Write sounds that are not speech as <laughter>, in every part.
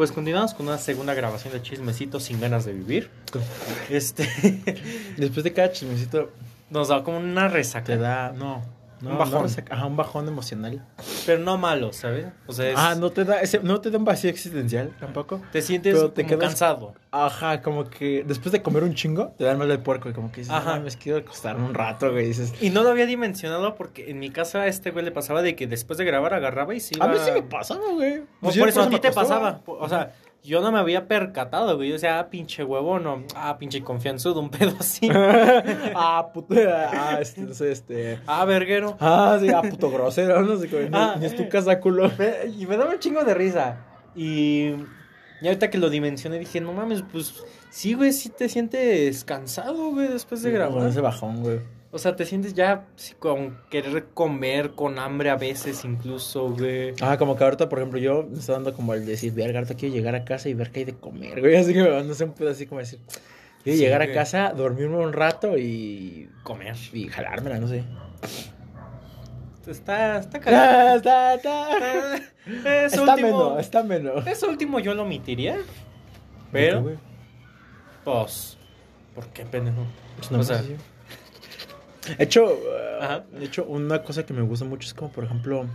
Pues continuamos con una segunda grabación de Chismecito sin ganas de vivir. <laughs> Este. Después de cada chismecito nos da como una resaca. Te da. No. Un bajón. ajá, un bajón emocional. Pero no malo, ¿sabes? O sea, Ah, no te da ese, no te da un vacío existencial tampoco. Te sientes te como cansado. Ajá, como que después de comer un chingo, te da mal el puerco y como que dices, ajá, me quiero acostarme un rato, güey. Dices, y no lo había dimensionado porque en mi casa a este güey le pasaba de que después de grabar agarraba y se iba... A mí sí me pasaba, güey. Pues por eso a ti te pasaba. O sea, yo no me había percatado, güey. Yo decía, ah, pinche huevón, no. Ah, pinche confianzudo, un <laughs> pedo así. <laughs> ah, puto. Ah, este, no sé, este. Ah, verguero. Ah, sí, ah, puto grosero, no sé cómo. Ah, ni es tu casa, culo. y me daba un chingo de risa. Y. Y ahorita que lo dimensioné dije, no mames, pues sí, güey, sí te sientes cansado, güey, después de grabar. Con ese bajón, güey. O sea, te sientes ya con querer comer, con hambre a veces incluso, güey. Ah, como que ahorita, por ejemplo, yo me estoy dando como el decir, verga, ahorita quiero llegar a casa y ver qué hay de comer, güey. <laughs> Así que me no sé, un pedo así como decir, quiero llegar a casa, dormirme un rato y comer. Y jalármela, no sé. Está, está <laughs> caliente. está, está. <laughs> está último, menos, está menos. Eso último yo lo omitiría. Pero, pues, ¿por qué pendejo? Pues no o sea, de hecho, de hecho, una cosa que me gusta mucho es como, por ejemplo,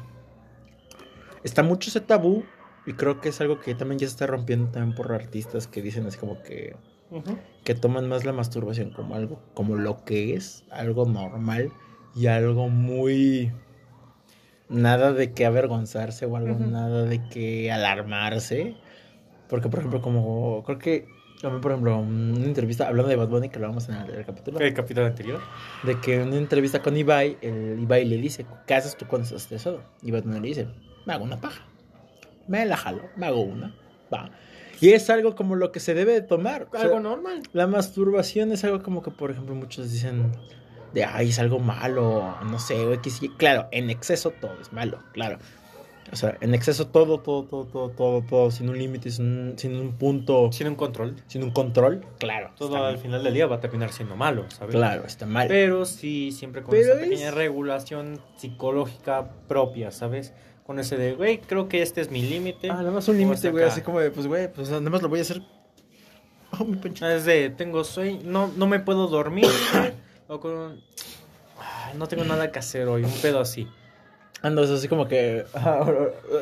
está mucho ese tabú y creo que es algo que también ya se está rompiendo también por artistas que dicen es como que que toman más la masturbación como algo como lo que es, algo normal y algo muy nada de que avergonzarse o algo nada de que alarmarse, porque por ejemplo como creo que también, por ejemplo, una entrevista, hablando de Bad Bunny, que lo vamos en el, capítulo. ¿El capítulo anterior? De que en una entrevista con Ibai, el Ibai le dice, ¿qué haces tú cuando estás estresado? Y Bad Bunny le dice, me hago una paja. Me la jalo, me hago una. Va. Y es algo como lo que se debe de tomar. Algo normal. La masturbación es algo como que, por ejemplo, muchos dicen de, ay, es algo malo, no sé, Claro, en exceso todo es malo, claro. O sea, en exceso todo, todo, todo, todo, todo, todo, sin un límite, sin, un punto. Sin un control. Sin un control, claro. Todo al final del día va a terminar siendo malo, ¿sabes? Claro, está mal. Pero sí, siempre con esa pequeña regulación psicológica propia, ¿sabes? Con ese de, güey, creo que este es mi límite. Ah, nada más un límite, güey, así como de, pues, güey, pues nada más lo voy a hacer. Oh, mi. Es de, tengo sueño, no, no me puedo dormir. <coughs> o con. no tengo nada que hacer hoy, un pedo así. Ando, así como que.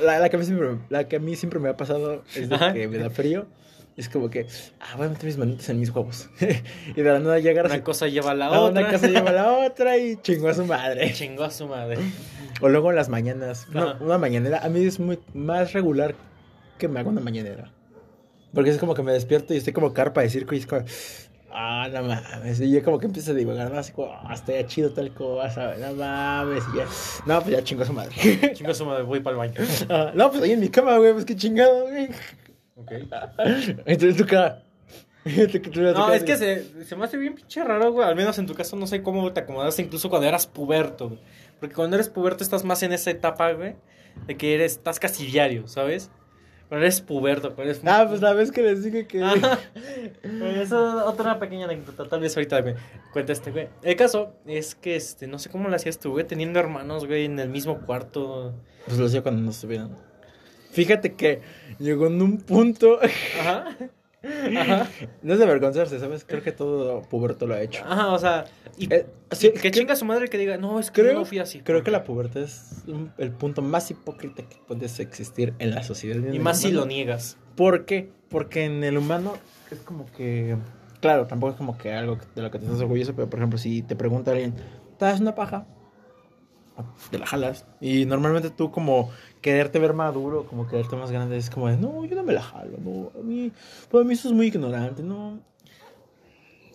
La, que a mí siempre, la que a mí siempre me ha pasado es de que me da frío. Es como que, ah, voy a meter mis manitas en mis huevos. <laughs> y de la nada llega Una cosa lleva a la otra. Una cosa lleva a la <laughs> otra y chingó a su madre. Chingó a su madre. O luego en las mañanas. Una, mañanera. A mí es muy más regular que me haga una mañanera. Porque es como que me despierto y estoy como carpa de circo y es como, ah, no mames. Y yo como que empiezo a divagar, ¿no? Así como, ah, está ya chido tal cosa, no mames. Y ya, no, pues ya chingo a su madre. <laughs> chingo a su madre, voy para el baño. Ah, no, pues ahí en mi cama, güey, pues qué chingado, güey. Ok. Entonces tu cara. <laughs> no, es que se, se me hace bien pinche raro, güey. Al menos en tu caso no sé cómo te acomodaste incluso cuando eras puberto, güey. Porque cuando eres puberto estás más en esa etapa, güey, de que eres, estás casi diario, ¿sabes? Pero eres puberto, pero eres... Ah, pues la vez que les dije que... Eso es otra pequeña anécdota, tal vez ahorita me cuenta este güey. El caso es que, este, no sé cómo lo hacías tú, güey, teniendo hermanos, güey, en el mismo cuarto. Pues lo hacía cuando no estuvieran. Fíjate que llegó en un punto... Ajá. <laughs> Ajá. No es de avergonzarse, ¿sabes? Creo que todo puberto lo ha hecho. Ajá, o sea, y eh, que chinga su madre que diga, no, es que creo, no fui así. Creo que la pubertad es el punto más hipócrita que puedes existir en la sociedad. Y más si lo niegas. ¿Por qué? Porque en el humano es como que. Claro, tampoco es como que algo de lo que te estás orgulloso, pero por ejemplo, si te pregunta alguien, ¿te das una paja? Te la jalas. Y normalmente tú, como quererte ver maduro, como quererte más grande, es como de, no, yo no me la jalo, no, a mí, pues a mí eso es muy ignorante, no.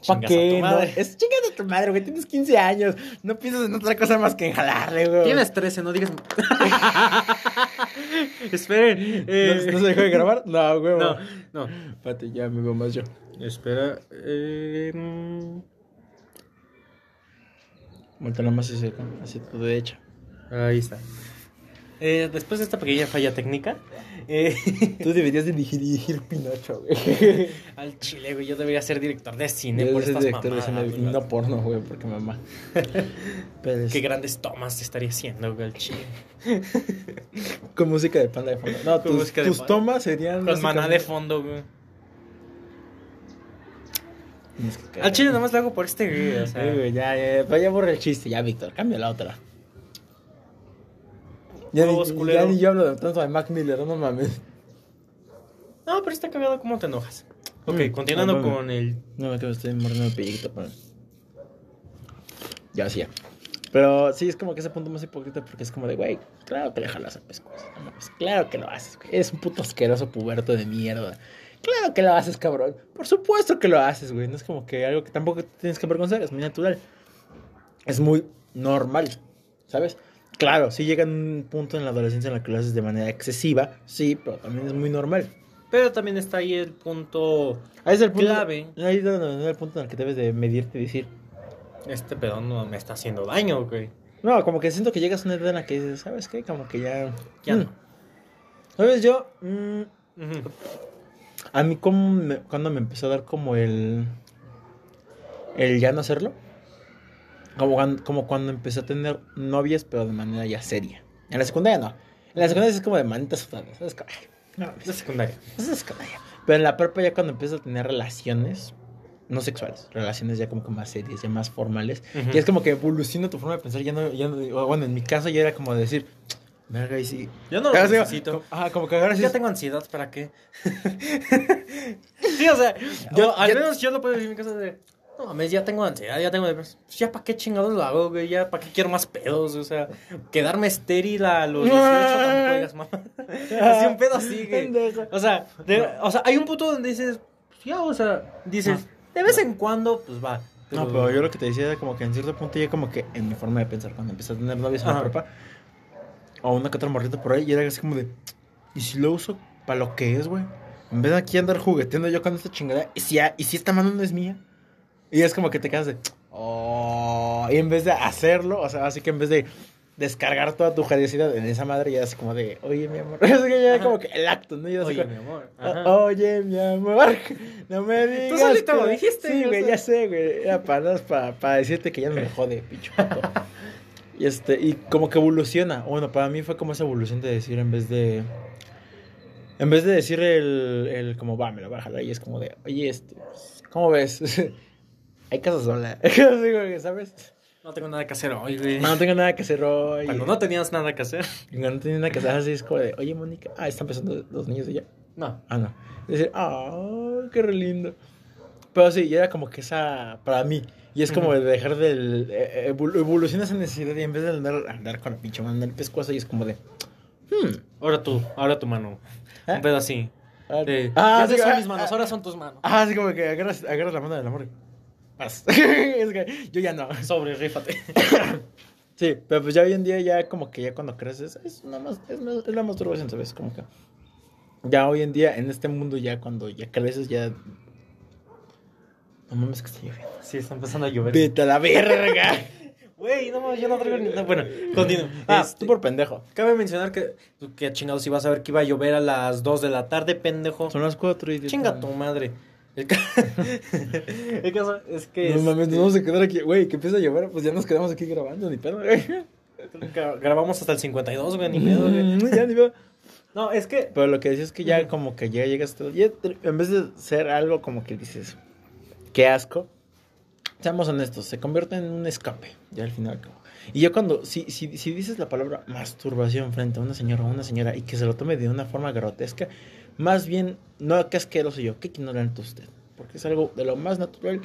¿Para qué? No, es chingada tu madre, güey, tienes 15 años, no piensas en otra cosa más que en jalarle, güey. Tienes 13, no digas... <laughs> Esperen. Eh... ¿No, se dejó de grabar? No, güey. No, no. Espérate, ya me veo más yo. Espera, eh... Vuelta más así, así tu derecha. Ahí está. Eh, después de esta pequeña falla técnica, eh, <laughs> tú deberías de dirigir Pinocho, güey. <laughs> Al chile, güey, yo debería ser director de cine por estas director de cine y no porno, güey, porque mamá. <laughs> Qué grandes tomas te estaría haciendo, güey, al chile. Con música de panda de fondo. No, tus, tus tomas serían... Con maná de fondo, güey. Al chile nomás lo hago por este güey, o sea. güey, ya, ya, ya borra el chiste, ya, Víctor, cambia la otra. Ya, ni, ya ni yo hablo de tanto de Mac Miller, no mames. No, pero está cagado cómo te enojas. Ok, mm, continuando con el. No me quedo, estoy mordiendo el pellizquito para. Ya, sí, ya. Pero sí, es como que ese punto más hipócrita porque es como de, güey, claro que le jalas a pescuezo. claro que lo haces, güey. Eres un puto asqueroso puberto de mierda. Claro que lo haces, cabrón. Por supuesto que lo haces, güey. No es como que algo que tampoco tienes que avergonzar, es muy natural. Es muy normal, ¿sabes? Claro, sí llega un punto en la adolescencia en la que lo haces de manera excesiva, sí, pero también es muy normal. Pero también está ahí el punto ahí es el punto, clave. Ahí es el punto en el que debes de medirte y decir... Este pedo no me está haciendo daño, güey. No, como que siento que llegas a una edad en la que dices, ¿sabes qué? Como que ya... Ya mm. no. ¿Sabes? Yo... Mm, a mí como cuando me empezó a dar como el... El ya no hacerlo como cuando, como cuando empecé a tener novias, pero de manera ya seria. En la secundaria no. En la secundaria es como de manitas sudadas. Es como, no, es secundaria. Es secundaria. Pero en la prepa ya cuando empiezo a tener relaciones, no sexuales, relaciones ya como que más serias, ya más formales, y es como que evoluciona tu forma de pensar, ya no, ya no, bueno, en mi caso ya era como de decir, verga, y sí. Yo no lo necesito. Ah, como que ahora sí. Ya tengo ansiedad, ¿para qué? <laughs> sí, o sea, yo, al menos yo lo puedo decir en mi casa de, no mames, ya tengo ansiedad, ya tengo depresión. Pues ya para qué chingados lo hago, güey. Ya para qué quiero más pedos. O sea, quedarme estéril a los 18 tampoco digas mamá. así un pedo así, güey. O sea, o sea, hay un punto donde dices, pues ya, o sea, dices, de vez en cuando, pues va. No, pero yo lo que te decía era como que en cierto punto ya como que en mi forma de pensar, cuando empecé a tener novias en la prepa, o una que otra morrita por ahí, y era así como de, ¿y si lo uso para lo que es, güey? En vez de aquí andar jugueteando yo con esta chingada, ¿y si, y si esta mano no es mía? Y es como que te quedas de. Oh, y en vez de hacerlo, o sea, así que en vez de descargar toda tu jadiosidad en esa madre, ya es como de, oye, mi amor. <laughs> Es que ya como que el acto, ¿no? oye, mi amor. Oye, mi amor. No me digas. Tú solito lo dijiste. Sí, güey, ya sé, güey. Era para, para, para decirte que ya no me jode, picho. y este, y como que evoluciona. Bueno, para mí fue como esa evolución de decir en vez de. En vez de decir el, el como, va, me lo voy a jalar, y es como de, oye, este, ¿cómo ves? <laughs> hay casa sola. <laughs> ¿Sabes? No tengo nada que hacer hoy, güey. No, tengo nada que hacer hoy. Cuando no tenías nada que hacer. <laughs> Cuando no tenías nada que hacer, así es como de, oye, Mónica, ah, están empezando los niños de ella. No. Ah, no. Decir, ah, qué re lindo. Pero sí, era como que esa, para mí, y es como de dejar de eh, evolucionar esa necesidad y en vez de andar, andar con la pinche mano el pescuezo y es como de, hmm. Ahora tú, ahora tu mano. ¿Eh? Un pedo así. Ah, ah sí, son mis manos, ah, ahora son tus manos. Ah, así como que agarras, agarras la mano del amor. <laughs> yo ya no. Sobre, rífate. sí, pero pues ya hoy en día, ya como que ya cuando creces, es, nada más, es, es la masturbación, ¿sabes? Como que. Ya hoy en día, en este mundo, ya cuando ya creces, ya. No mames que está lloviendo. Sí, está empezando a llover. Vete a la verga. Güey, no, yo no traigo ni nada. Bueno, continúo. Ah, tú por pendejo. Cabe mencionar que, que chingados ibas a ver que iba a llover a las 2 de la tarde, pendejo. Son las 4 y Chinga tu madre. <laughs> El, caso es que. No mames, nos vamos a quedar aquí. Güey, que empieza a llover, pues ya nos quedamos aquí grabando, ni pedo, güey. <laughs> Grabamos hasta el 52, güey, ni pedo, güey. Mm, ya, ni pedo. No, es que. Pero lo que decís es que ya como que ya llegas todo. en vez de ser algo como que dices, qué asco, seamos honestos, se convierte en un escape, ya al final. Y yo cuando, si, si, si dices la palabra masturbación frente a una señora o una señora y que se lo tome de una forma grotesca, más bien, no, qué asqueroso yo, qué ignorante usted. Porque es algo de lo más natural.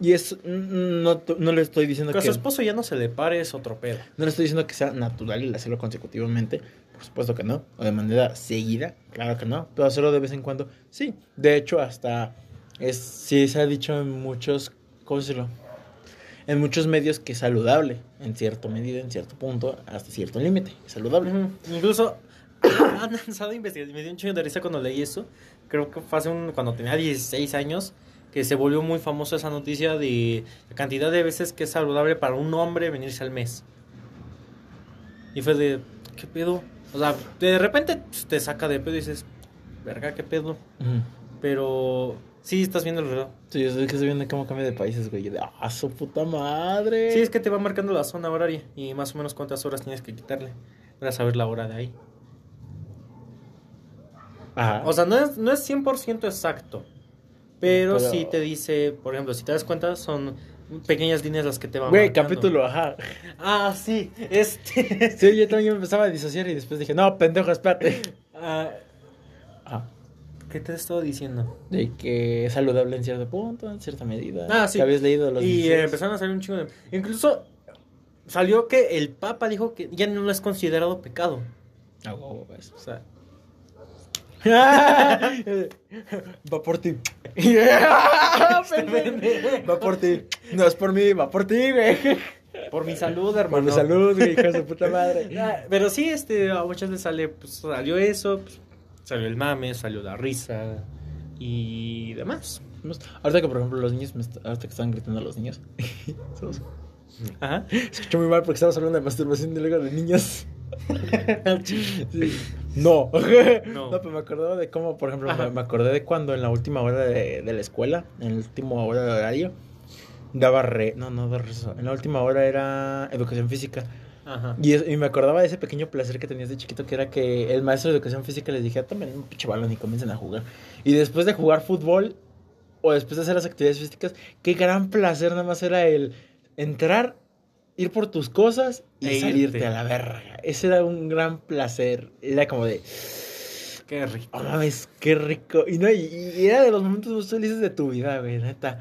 Y es, no, no le estoy diciendo que... Que a su esposo ya no se le pare, es otro pedo. No le estoy diciendo que sea natural el hacerlo consecutivamente. Por supuesto que no. O de manera seguida. Claro que no. Pero hacerlo de vez en cuando. Sí. De hecho, hasta... Es, sí se ha dicho en muchos... ¿Cómo decirlo? En muchos medios que es saludable. En cierto medida, en cierto punto, hasta cierto límite. Es saludable. Incluso <coughs> han lanzado investigación. Me dio un chingo de risa cuando leí eso. Creo que fue hace un, cuando tenía 16 años que se volvió muy famosa esa noticia de la cantidad de veces que es saludable para un hombre venirse al mes. Y fue de, ¿qué pedo? O sea, de repente te saca de pedo y dices, verga, ¿qué pedo? Pero sí, estás viendo el reloj. Sí, es que estoy viendo cómo cambia de países, güey. De, ah, su puta madre. Sí, es que te va marcando la zona horaria y más o menos cuántas horas tienes que quitarle para saber la hora de ahí. Ajá. O sea, no es, no es 100% exacto. Pero, pero, sí te dice, por ejemplo, si te das cuenta, son pequeñas líneas las que te van Güey, capítulo, ajá. Ah, sí, este. sí, yo también empezaba a disociar y después dije, no, pendejo, espérate. Ah, ah. ¿Qué te he estado diciendo? De que es saludable en cierto punto, en cierta medida. Ah, sí. Que habías leído los Y empezaron a salir un chingo de... Incluso salió que el Papa dijo que ya no lo es considerado pecado. Ah, wow, eso. O sea, va por ti. va por ti. No es por mí, va por ti, güey. Por mi salud, hermano. Por mi salud, güey, hija de puta madre. Pero sí, este, a muchas veces sale, pues, salió eso, pues, salió el mame, salió la risa y demás. Ahorita que, por ejemplo, los niños, ahorita que están gritando a los niños. <laughs> Ajá. Escuchó muy mal porque estamos hablando de masturbación y luego de niños. No. no. pero me acordaba de cómo, por ejemplo, me, acordé de cuando en la última hora de, la escuela, en la última hora de horario, daba re. No, no daba En la última hora era educación física. Ajá. Y, y, me acordaba de ese pequeño placer que tenías de chiquito, que era que el maestro de educación física les dije, tomen un pinche balón y comiencen a jugar. Y después de jugar fútbol, o después de hacer las actividades físicas, qué gran placer nada más era el entrar ir por tus cosas y e salirte a la verga. Ese era un gran placer. Era como de. Qué rico. Oh, mames, qué rico. Y, no, y, era de los momentos más felices de tu vida, güey, neta.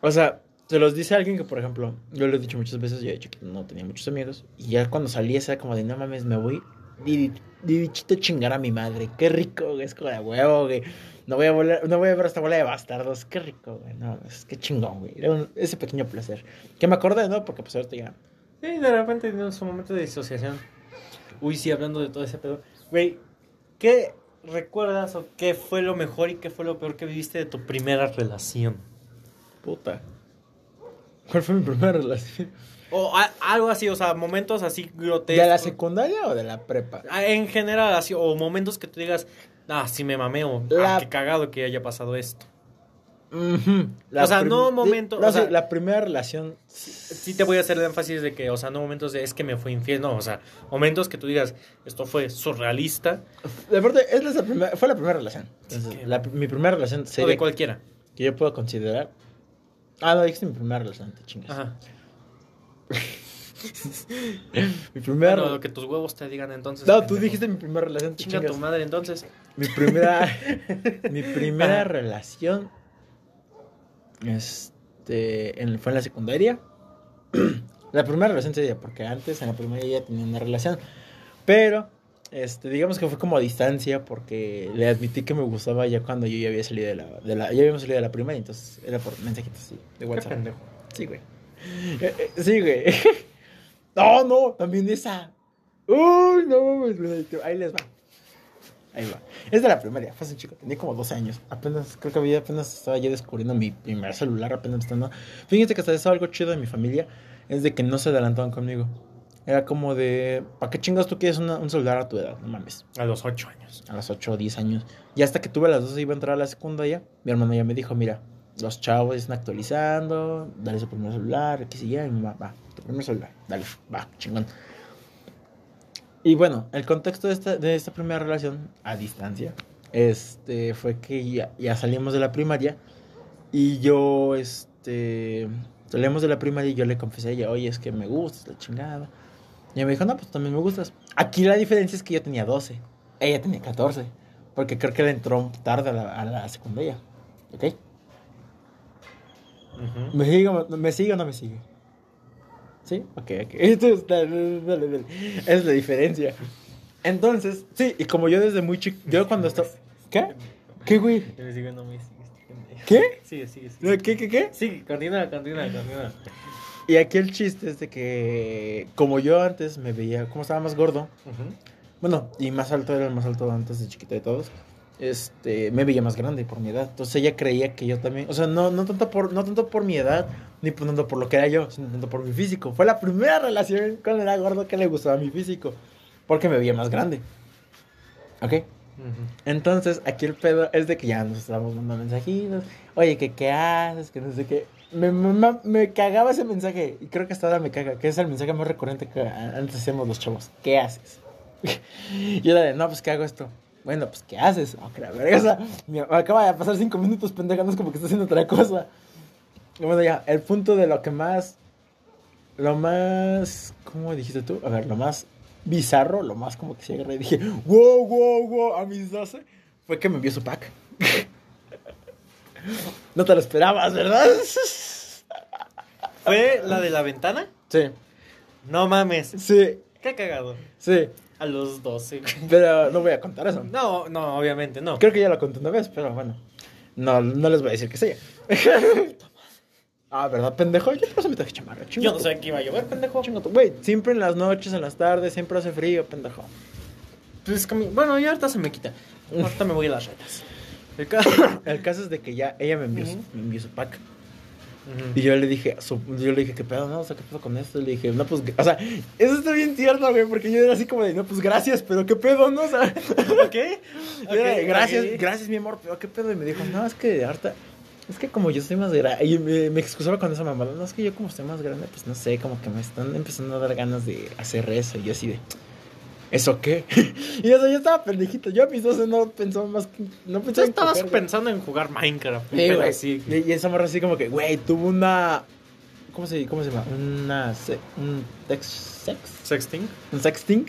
O sea, se los dice alguien que, por ejemplo, yo lo he dicho muchas veces, yo he dicho que no tenía muchos amigos. Y ya cuando salí, era como de, no mames, me voy. Y, bichito chingar a mi madre. Qué rico, güey. Es como de huevo, güey. No voy a volar, no voy a ver esta bola de bastardos. Qué rico, güey. No, es que chingón, güey. Era ese pequeño placer. Que me acordé, ¿no? Porque pues ahorita ya. Sí, de repente en su momento de disociación. Uy, sí, hablando de todo ese pedo. Güey, ¿qué recuerdas o qué fue lo mejor y qué fue lo peor que viviste de tu primera relación? Puta. ¿Cuál fue mi primera relación? O algo así, o sea, momentos así grotescos. ¿De la secundaria o de la prepa? Ah, en general, así, o momentos que tú digas, ah, sí me mameo. Ah, qué cagado que haya pasado esto. o sea, no momentos. o sea, la primera relación. Sí, te voy a hacer el énfasis de que, o sea, no momentos de es que me fue infiel, no, o sea, momentos que tú digas, esto fue surrealista. De verdad, es la primera, fue la primera relación. mi primera relación sería. O de cualquiera. Que yo puedo considerar. Ah, no, dijiste mi primera relación, te chingas. Ajá. <laughs> mi primera. Bueno, que tus huevos te digan entonces. No, tú dijiste mi primera relación. Chinga tu madre entonces. Mi primera. <laughs> mi primera relación. Este. En, fue en la secundaria. la primera relación sería porque antes en la primaria ya tenía una relación. Pero. Este, digamos que fue como a distancia porque le admití que me gustaba ya cuando yo ya había salido de la, de la ya habíamos salido de la primaria, entonces era por mensajitos así, de WhatsApp. Sí, güey. <laughs> Eh, eh, sí, güey. <laughs> No, no, también esa. Uy, no, ahí les va. Ahí va. Es de la primaria, fue hace chico, tenía como 12 años. Apenas, creo que había, apenas estaba yo descubriendo mi primer celular, apenas estando. Fíjense que hasta eso algo chido de mi familia es de que no se adelantaban conmigo. Era como de, ¿para qué chingas tú quieres un celular a tu edad? No mames. A los 8 años. A los 8 o 10 años. Y hasta que tuve las 12 iba a entrar a la secundaria, mi hermano ya me dijo, mira, los chavos están actualizando, dale su primer celular, mi mamá, va, tu primer celular, dale, va, chingón. Y bueno, el contexto de esta, de esta primera relación a distancia este, fue que ya, ya salimos de la primaria y yo, este, salimos de la primaria y yo le confesé a ella, oye, es que me gustas, la chingada. Y ella me dijo, no, pues también me gustas. Aquí la diferencia es que yo tenía 12, ella tenía 14, porque creo que le entró tarde a la, a la secundaria, ¿ok? ¿Me, sigue, ¿Me sigue o no me sigue? ¿Sí? Ok, ok. <laughs> Es la diferencia. Entonces, sí, y como yo desde muy chico, yo cuando estaba... ¿Qué? ¿Qué, güey? ¿Qué? Sigue, sigue, sigue. ¿Qué, qué, qué? Sí, continúa, continúa, continúa. Y aquí el chiste es de que, como yo antes me veía, como estaba más gordo, bueno, y más alto era el más alto antes de chiquito de todos, este, me veía más grande por mi edad. Entonces ella creía que yo también, o sea, no, no, tanto, por, no tanto por mi edad, ni tanto por lo que era yo, sino tanto por mi físico. Fue la primera relación con el gordo que le gustaba mi físico. Porque me veía más grande. ¿Ok? Entonces, aquí el pedo es de que ya nos estábamos mandando mensajitos. Oye, que qué haces, que no sé qué. Me, me, me, cagaba ese mensaje. Y creo que hasta ahora me caga. Que es el mensaje más recurrente que antes hacíamos los chavos. ¿Qué haces? <laughs> y era de, no, pues, ¿qué hago esto? Bueno, pues, ¿qué haces? Oh, o sea, me acaba de pasar cinco minutos, pendeja. No es como que está haciendo otra cosa. Y bueno, ya, el punto de lo que más. Lo más. ¿Cómo dijiste tú? A ver, lo más bizarro, lo más como que se agarré y dije, wow, wow, wow, a mis 12, fue que me envió su pack. <laughs> no te lo esperabas, ¿verdad? ¿Fue la de la ventana? Sí. No mames. Sí. Qué cagado. Sí. A los 12. Pero no voy a contar eso. No, no, obviamente no. Creo que ya lo conté una vez, pero bueno. No, no les voy a decir que sea. <laughs> Ah, ¿verdad, pendejo? Yo por eso me traje chamarra. Yo no sé qué iba a llover, pendejo. Güey, siempre en las noches, en las tardes, siempre hace frío, pendejo. Pues, bueno, ya ahorita se me quita. Ahorita me voy a las retas. El caso, <coughs> el caso es de que ya ella me envió, me envió su pack. Y yo le dije, yo le dije, ¿qué pedo? No, o sea, ¿qué pedo con esto? Y le dije, no, pues, o sea, eso está bien cierto, güey, porque yo era así como de, no, pues, gracias, pero ¿qué pedo, no? O sea, <laughs> ¿qué? Okay, gracias, gracias, mi amor, pero ¿qué pedo? Y me dijo, no, es que ahorita, es que como yo estoy más grande, y me, excusaba con esa mamada, no, es que yo como estoy más grande, pues no sé, como que me están empezando a dar ganas de hacer eso, y yo así de, ¿eso qué? <laughs> y eso, yo estaba pendejito, yo a mis 12 no pensaba más que, no pensaba estabas pensando en jugar Minecraft. Sí, güey, sí. Y, esa morra así como que, güey, tuvo una, ¿cómo se, cómo se llama? Una, un text, sex? Sexting. Un sexting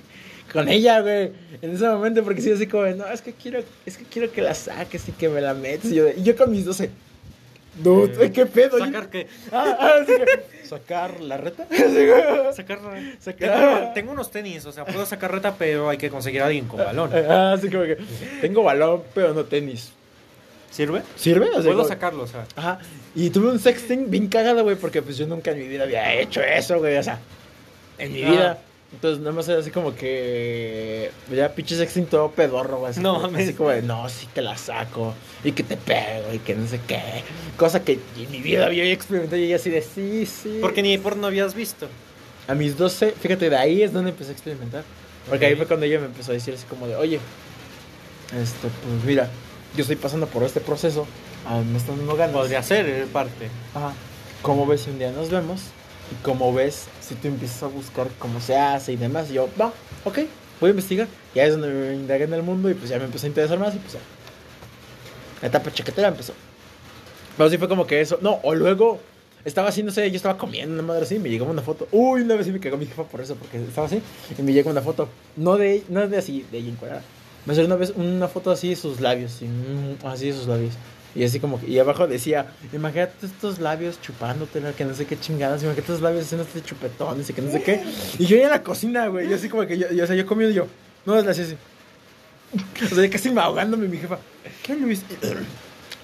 con ella, güey, en ese momento, porque sí, así como, no, es que quiero, es que quiero que la saques y que me la metes. Y yo, y yo con mis 12, no, eh, ¿qué pedo? ¿Sacar qué? Ah, ah, <laughs> <laughs> ¿Sacar la reta? sacar, sacar... Tengo, unos tenis, o sea, puedo sacar reta, pero hay que conseguir a alguien con balón. Ah, sí, como que tengo balón, pero no tenis. ¿Sirve? ¿Sirve? O sea, Puedo sacarlo, o sea. Ajá. Y tuve un sexting bien cagado, güey, porque pues yo nunca en mi vida había hecho eso, güey. O sea, en mi vida. Entonces, nada más era así como que. Ya pinche sexting todo pedorro, güey. no, así como de, no, sí te la saco. Y que te pego y que no sé qué. Cosa que en mi vida había experimentado y así de, sí, sí. Porque ni por no habías visto. A mis 12, fíjate, de ahí es donde empecé a experimentar. Porque ahí fue cuando ella me empezó a decir así como de, oye, este, pues mira, yo estoy pasando por este proceso. A mí me están dando ganas. Podría ser eh, parte. Ajá. ¿Cómo ves si un día nos vemos? Y como ves, si tú empiezas a buscar cómo se hace y demás, yo, va, ok, voy a investigar. Y ahí es donde me indagué en el mundo y pues ya me empezó a interesar más y pues ya. La etapa chaquetera empezó. Pero sí fue como que eso. No, o luego estaba así, no sé, yo estaba comiendo una madre así y me llegó una foto. Uy, una vez sí me cagó mi jefa por eso, porque estaba así y me llegó una foto. No de, no de así, de ella encuadrada. Me salió una vez una foto así de sus labios, así de sus labios. Y así como y abajo decía, imagínate estos labios chupándote, que no sé qué chingadas, imagínate estos labios haciendo este chupetón, y que no sé qué. Y yo en la cocina, güey, y así como que yo, yo o sea, yo comiendo y yo, no, es así, así. O sea, casi me ahogándome mi jefa. ¿Qué Luis? <clears throat>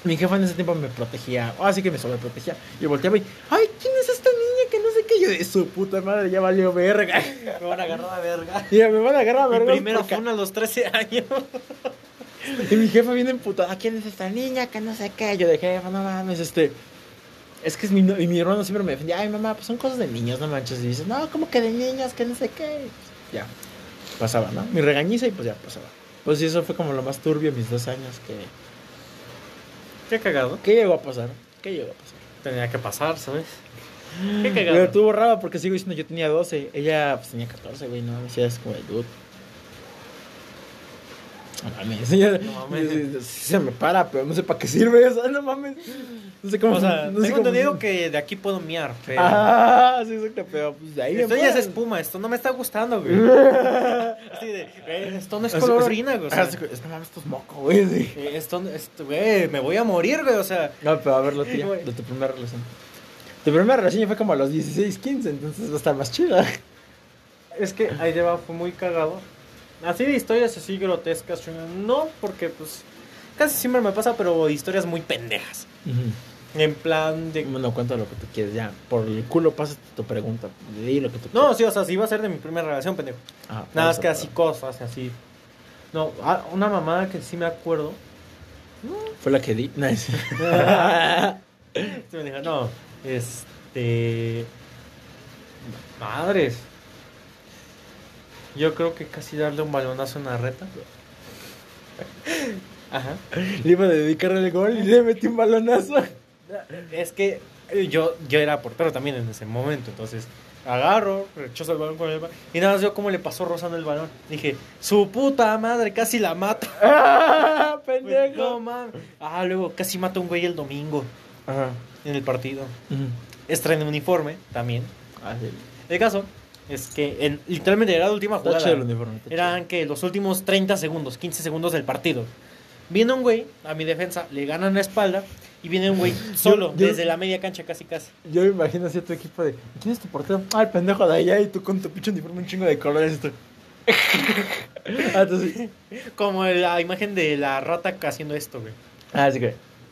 Mi jefa en ese tiempo me protegía, o así que me sobreprotegía. Y volteaba y, ay, ¿quién es esta niña que no sé qué? Yo de su puta madre, ya valió verga. <laughs> Me van a agarrar a verga. Y me van a agarrar a verga. Mi primera fue a los 13 años. <laughs> Y mi jefa viene emputada, ¿quién es esta niña? Que no sé qué. Yo de jefa, no mames, este. Es que es mi, y mi hermano siempre me defendía, ay mamá, pues son cosas de niños, no manches. Y dice, no, como que de niños, que no sé qué. Ya, pasaba, ¿no? Mi regañiza y pues ya pasaba. Pues sí, eso fue como lo más turbio mis dos años que... Qué cagado. ¿Qué llegó a pasar? ¿Qué llegó a pasar? Tenía que pasar, ¿sabes? <gasps> Qué cagado. Pero estuvo raro porque sigo diciendo yo tenía 12, ella pues tenía 14, güey, no, decía es como de dude. No mames, no mames. se me para, pero no sé para qué sirve eso, no mames. No sé cómo. O sea, no sé tengo entendido que de aquí puedo miar, pero. Ah, sí, exacto, pero pues de ahí. Esto ya es espuma, esto no me está gustando, güey. <laughs> Así de, esto no es color orina, güey. es, que mames, esto es moco, güey. Sí. Eh, esto, esto, güey, me voy a morir, güey, o sea. No, pero a ver, lo tía, de tu primera relación. Tu primera relación ya fue como a los 16, 15, entonces va a estar más chida. Es que ahí lleva fue muy cagado Así de historias así grotescas, no, porque pues casi siempre me pasa, pero historias muy pendejas. En plan de... Bueno, cuenta lo que tú quieres, ya. Por el culo pasa tu pregunta. Di lo que tú No, sí, o sea, sí iba a ser de mi primera relación, pendejo. Ah, Nada más que así cosas, así. No, ah, una mamada que sí me acuerdo. Fue la que di. Nice. <laughs> no, este... Madres. Yo creo que casi darle un balonazo a una reta. Ajá. Le iba a dedicar el gol y le metí un balonazo. Es que yo, yo era portero también en ese momento, entonces agarro, rechazo el balón con el balón. Y nada más veo cómo le pasó rozando el balón. Dije, su puta madre, casi la mata. <laughs> ¡Ah, pendejo! No, man. Ah, luego casi mata a un güey el domingo. Ajá. En el partido. Uh en uniforme también. Ah, El caso es que en, literalmente era la última jugada. El uniforme, eran que los últimos 30 segundos, 15 segundos del partido. Viene un güey a mi defensa, le ganan la espalda y viene un güey solo, desde la media cancha casi casi. Yo me imagino así a tu equipo de, ¿quién es tu portero? Ah, el pendejo de allá y tú con tu pinche uniforme un chingo de colores. Esto. <laughs> ah. Como la imagen de la rata haciendo esto, güey. Ah, sí,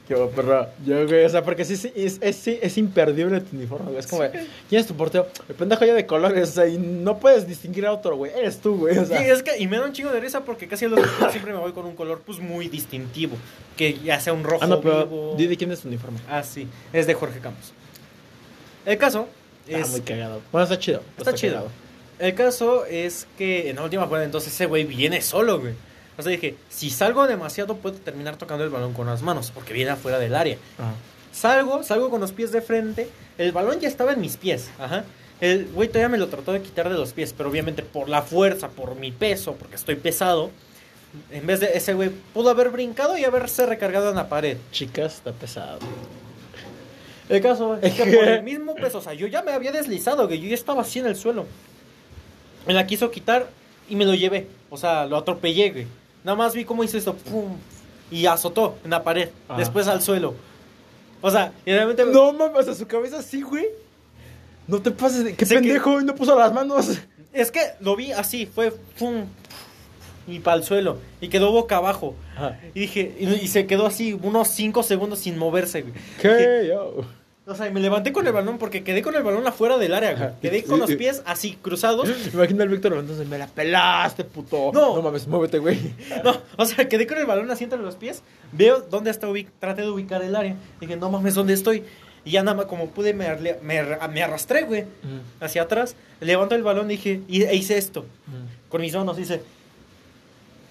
Yo, perro. Yo, güey, o sea, porque sí, sí es, es, es, imperdible tu uniforme, güey. Es como, ¿quién es tu portero? El pendejo ya de colores, o sea, y no puedes distinguir a otro, güey. Eres tú, güey, o sea. Sí, es que, y me da un chingo de risa porque casi los <coughs> siempre me voy con un color, pues, muy distintivo. Que ya sea un rojo Ah, no, pero de quién es tu uniforme. Ah, sí, es de Jorge Campos. El caso ah, es... muy cagado. Bueno, está chido. Está, chido. El caso es que en la última jugada, entonces, ese güey viene solo, güey. O sea, dije, si salgo demasiado puedo terminar tocando el balón con las manos, porque viene afuera del área. Salgo, salgo con los pies de frente, el balón ya estaba en mis pies, ajá. El güey todavía me lo trató de quitar de los pies, pero obviamente por la fuerza, por mi peso, porque estoy pesado, en vez de ese güey pudo haber brincado y haberse recargado en la pared. Chicas, está pesado. El caso <laughs> es que por el mismo peso, o sea, yo ya me había deslizado, que yo ya estaba así en el suelo. Me la quiso quitar y me lo llevé. O sea, lo atropellé, güey. Nada más vi cómo hizo esto, pum, y azotó en la pared, después al suelo. O sea, y realmente... No mames, a su cabeza sí, güey. No te pases de... ¡Qué pendejo! Y no puso las manos. Es que lo vi así, fue pum, y para el suelo. Y quedó boca abajo. Y dije, y, se quedó así unos 5 segundos sin moverse, güey. ¿Qué? Yo. O sea, me levanté con el balón porque quedé con el balón afuera del área, Quedé con los pies así, cruzados. <laughs> Imagina al Víctor entonces me la pelaste, puto. No. No mames, muévete, güey. <laughs> No, o sea, quedé con el balón así entre los pies. Veo dónde está ubicado, traté de ubicar el área. Dije, no mames, ¿dónde estoy? Y ya nada más como pude, me, me, arrastré, güey, hacia atrás. Levanto el balón y dije, y, e hice esto. Con mis manos hice...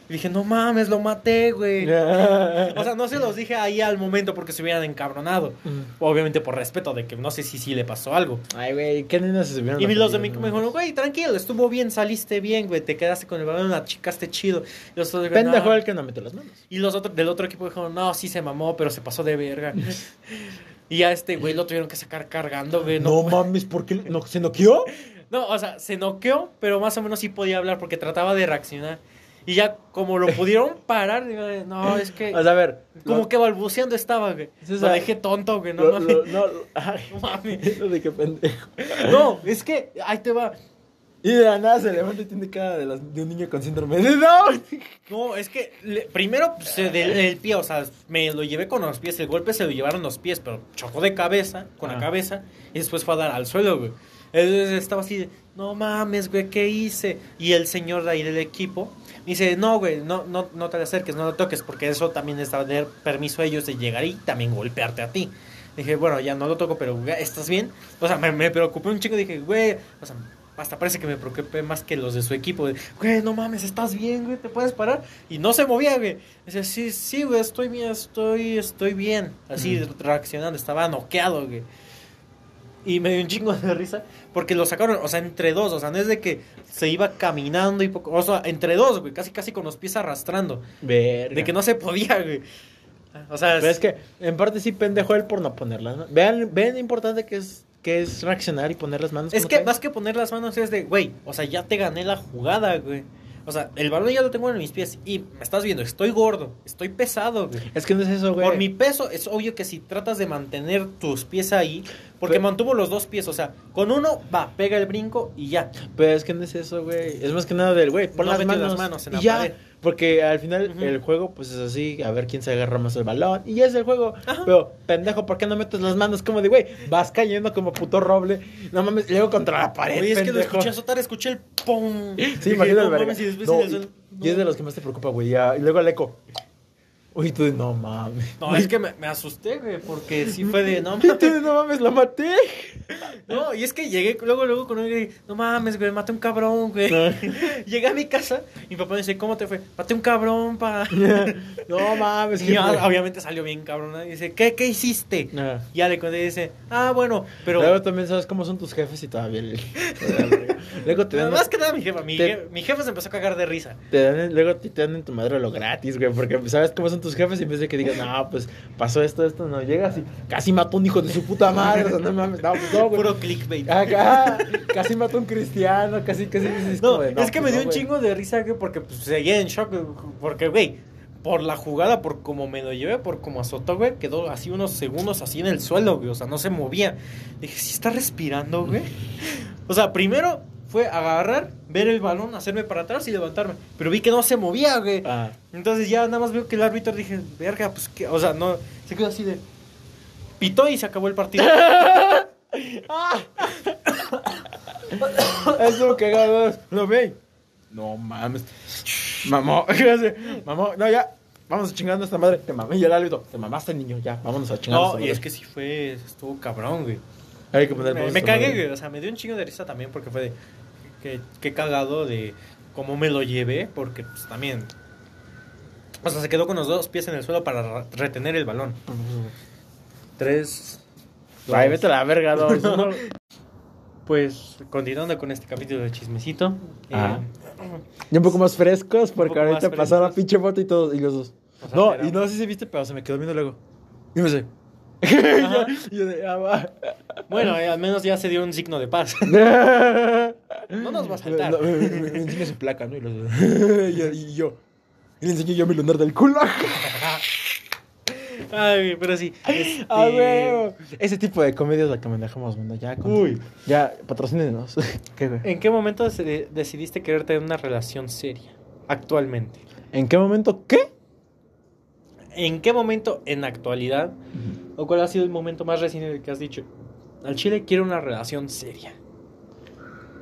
Y dije, no mames, lo maté, güey. <laughs> o sea, no se los dije ahí al momento porque se hubieran encabronado. Obviamente por respeto de que no sé si sí le pasó algo. Ay, güey, ¿qué nenas se Y los de mí me dijeron, güey, tranquilo, estuvo bien, saliste bien, güey, te quedaste con el balón, la chicaste chido. Y los otros, Pendejo el que no metió las manos. Y los otros del otro equipo dijeron, no, sí se mamó, pero se pasó de verga. <laughs> y a este güey lo tuvieron que sacar cargando, güey. No, mames, ¿por qué? ¿No, ¿Se noqueó? <laughs> No, o sea, se noqueó, pero más o menos sí podía hablar porque trataba de reaccionar. Y ya como lo <laughs> pudieron parar, digo, no, es que. a ver. Como que balbuceando estaba, güey. Lo dejé tonto, güey. No mames. no, ay, <laughs> no mames. <laughs> de qué pendejo. No, es que ahí te va. Y de la nada se levanta y tiene cara de, de un niño con síndrome de Down. <laughs> No, es que primero se del pie, o sea, me lo llevé con los pies. El golpe se lo llevaron los pies, pero chocó de cabeza, con la cabeza, y después fue a dar al suelo, güey. Él estaba así de, no mames, güey, ¿qué hice? Y el señor de ahí del equipo dice, no, güey, no, no, no te acerques, no lo toques, porque eso también es tener permiso a ellos de llegar y también golpearte a ti. Dije, bueno, ya no lo toco, pero ¿estás bien? O sea, me, preocupé un chico, dije, güey, o sea, hasta parece que me preocupé más que los de su equipo. Güey, no mames, ¿estás bien, güey? ¿Te puedes parar? Y no se movía, güey. Dice, sí, sí, güey, estoy bien, estoy, estoy bien. Así reaccionando, estaba noqueado, güey. Y me dio un chingo de risa porque lo sacaron, o sea, entre dos, o sea, no es de que se iba caminando y poco, o sea, entre dos, güey, casi casi con los pies arrastrando. Verga. De que no se podía, güey. O sea, es... que en parte sí pendejo él por no ponerlas. Vean, vean lo importante que es que es reaccionar y poner las manos. Es que más que poner las manos es de, güey, o sea, ya te gané la jugada, güey. O sea, el balón ya lo tengo en mis pies y me estás viendo, estoy gordo, estoy pesado, güey. Es que no es eso, güey. Por mi peso, es obvio que si tratas de mantener tus pies ahí, porque mantuvo los dos pies, o sea, con uno va, pega el brinco y ya. Pero es que no es eso, güey. Es más que nada del, güey, pon las, manos, las manos en la ya. Porque al final el juego, pues es así, a ver quién se agarra más el balón. Y es el juego. Pero, pendejo, ¿por qué no metes las manos? Como de, güey, vas cayendo como puto roble. No mames, llego contra la pared. Oye, es que lo escuché azotar, escuché el pum. Sí, imagínate el. No, y, es de los que más te preocupa, güey. Y luego el eco. Uy, tú, no mames. No, es que me, me asusté, güey, porque sí fue de, no <laughs> mames. Tú, no mames, la maté. No, y es que llegué luego, luego con güey, no mames, güey, maté un cabrón, güey. <laughs> llegué a mi casa, y mi papá me dice, ¿cómo te fue? Maté un cabrón, pa. <laughs> no mames. Y obviamente salió bien cabrón, y dice, ¿qué, qué hiciste? Y ya le conté y dice, ah, bueno, pero... Luego también sabes cómo son tus jefes y todavía... <laughs> luego te dan... Más que nada mi jefa, mi, jefe, mi jefe se empezó a cagar de risa. Te dan, luego te dan en tu madre lo gratis, güey, porque sabes cómo son tus jefes y en vez de que digas, no, pues pasó esto, esto, no, llegas y casi mató un hijo de su puta madre, o sea, no mames, no, pues no, güey. Puro clickbait. Acá, casi mató un cristiano, casi, casi. Es, no, es que me pues dio un chingo de risa, güey, porque pues, seguía en shock, porque, güey, por la jugada, por como me lo llevé, por como azotó, güey, quedó así unos segundos así en el suelo, güey, o sea, no se movía. Dije, ¿sí está respirando, güey? O sea, primero fue agarrar, ver el balón, hacerme para atrás y levantarme. Pero vi que no se movía, güey. Ah. Entonces ya nada más veo que el árbitro dije, verga, pues que, o sea, no, se quedó así de. Pitó y se acabó el partido. <laughs> Eso cagado. ¿Lo ve? No mames. Mamá, <laughs> mamá, no, ya. Vamos a chingando a esta madre. Te mamé, ya el árbitro. Te mamaste, niño. Ya, vámonos a chingar. No, y es que sí fue. Estuvo cabrón, güey. Hay que poner Me, me cagué, güey. O sea, me dio un chingo de risa también porque fue de. Qué, qué cagado de cómo me lo llevé. Porque, pues también. O sea, se quedó con los dos pies en el suelo para retener el balón. Tres, Ay, vete a la verga, dos. <laughs> Pues continuando con este capítulo de chismecito. Eh, y un poco más frescos, porque ahorita pasaron pinche foto y todos, y los dos. no, y no sé si viste, pero se me quedó viendo luego. Y me sé. <laughs> bueno, eh, al menos ya se dio un signo de paz. <laughs> no nos va a saltar. me, enseña su placa, ¿no? Y, los, <laughs> y, yo. Y le enseño yo mi lunar del culo. <laughs> Ay, pero sí. Este... Ese tipo de comedia es la que manejamos, bueno, ya. Uy. Ya, patrocínenos. <laughs> ¿En qué momento decidiste querer tener una relación seria? Actualmente. ¿En qué momento qué? ¿En qué momento en actualidad? ¿O cuál ha sido el momento más reciente que has dicho? Al Chile quiero una relación seria.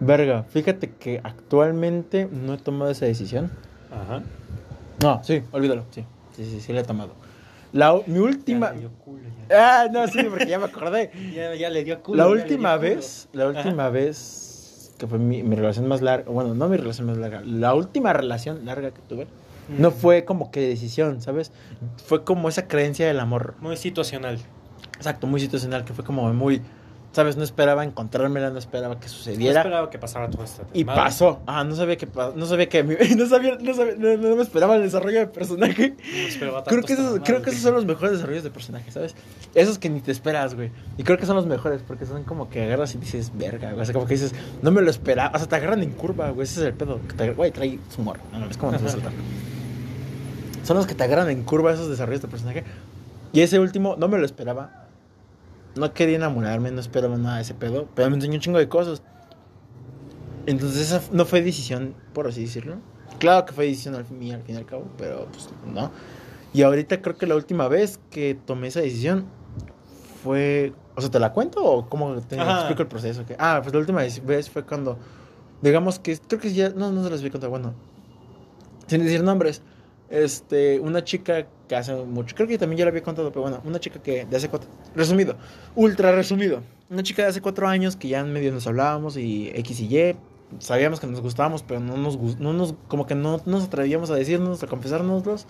Verga, fíjate que actualmente no he tomado esa decisión. Ajá. No, sí, olvídalo, sí. Sí, sí, sí, la he tomado. La, mi última. Ah, no, sí, porque ya me acordé. <laughs> ya, le dio culo. La última vez, la última vez que fue mi, relación más larga, bueno, no mi relación más larga, la última relación larga que tuve, no fue como que decisión, ¿sabes? Fue como esa creencia del amor. Muy situacional. Exacto, muy situacional, que fue como muy ¿Sabes? No esperaba encontrármela, no esperaba que sucediera. No esperaba que pasara todo esto. Y pasó. Ah, no sabía que no sabía que <laughs> no sabía, no, sabía, no, me esperaba el desarrollo de personaje. No esperaba tanto creo que esos, creo que esos son los mejores desarrollos de personaje, ¿sabes? Esos que ni te esperas, güey. Y creo que son los mejores porque son como que agarras y dices, verga, güey. O sea, como que dices, no me lo esperaba. O sea, te agarran en curva, güey. Ese es el pedo. Güey, trae su humor. No, es como te saltar. <laughs> Son los que te agarran en curva esos desarrollos de personaje. Y ese último no me lo esperaba no quería enamorarme, no esperaba nada de ese pedo, pero me enseñó un chingo de cosas. Entonces esa no fue decisión, por así decirlo. Claro que fue decisión al fin, al fin y al cabo, pero pues no. Y ahorita creo que la última vez que tomé esa decisión fue... O sea, ¿te la cuento o cómo te explico el proceso? Ah, pues la última vez fue cuando... Digamos que... Creo que ya... No, no se las voy a contar. Bueno. Sin decir nombres. Este, una chica que hace mucho, creo que también ya lo había contado, pero bueno, una chica que de hace cuatro, resumido, ultra resumido, una chica de hace cuatro años que ya en medio nos hablábamos y X y Y, sabíamos que nos gustábamos, pero no nos, no nos como que no nos atrevíamos a decirnos, a confesárnoslos,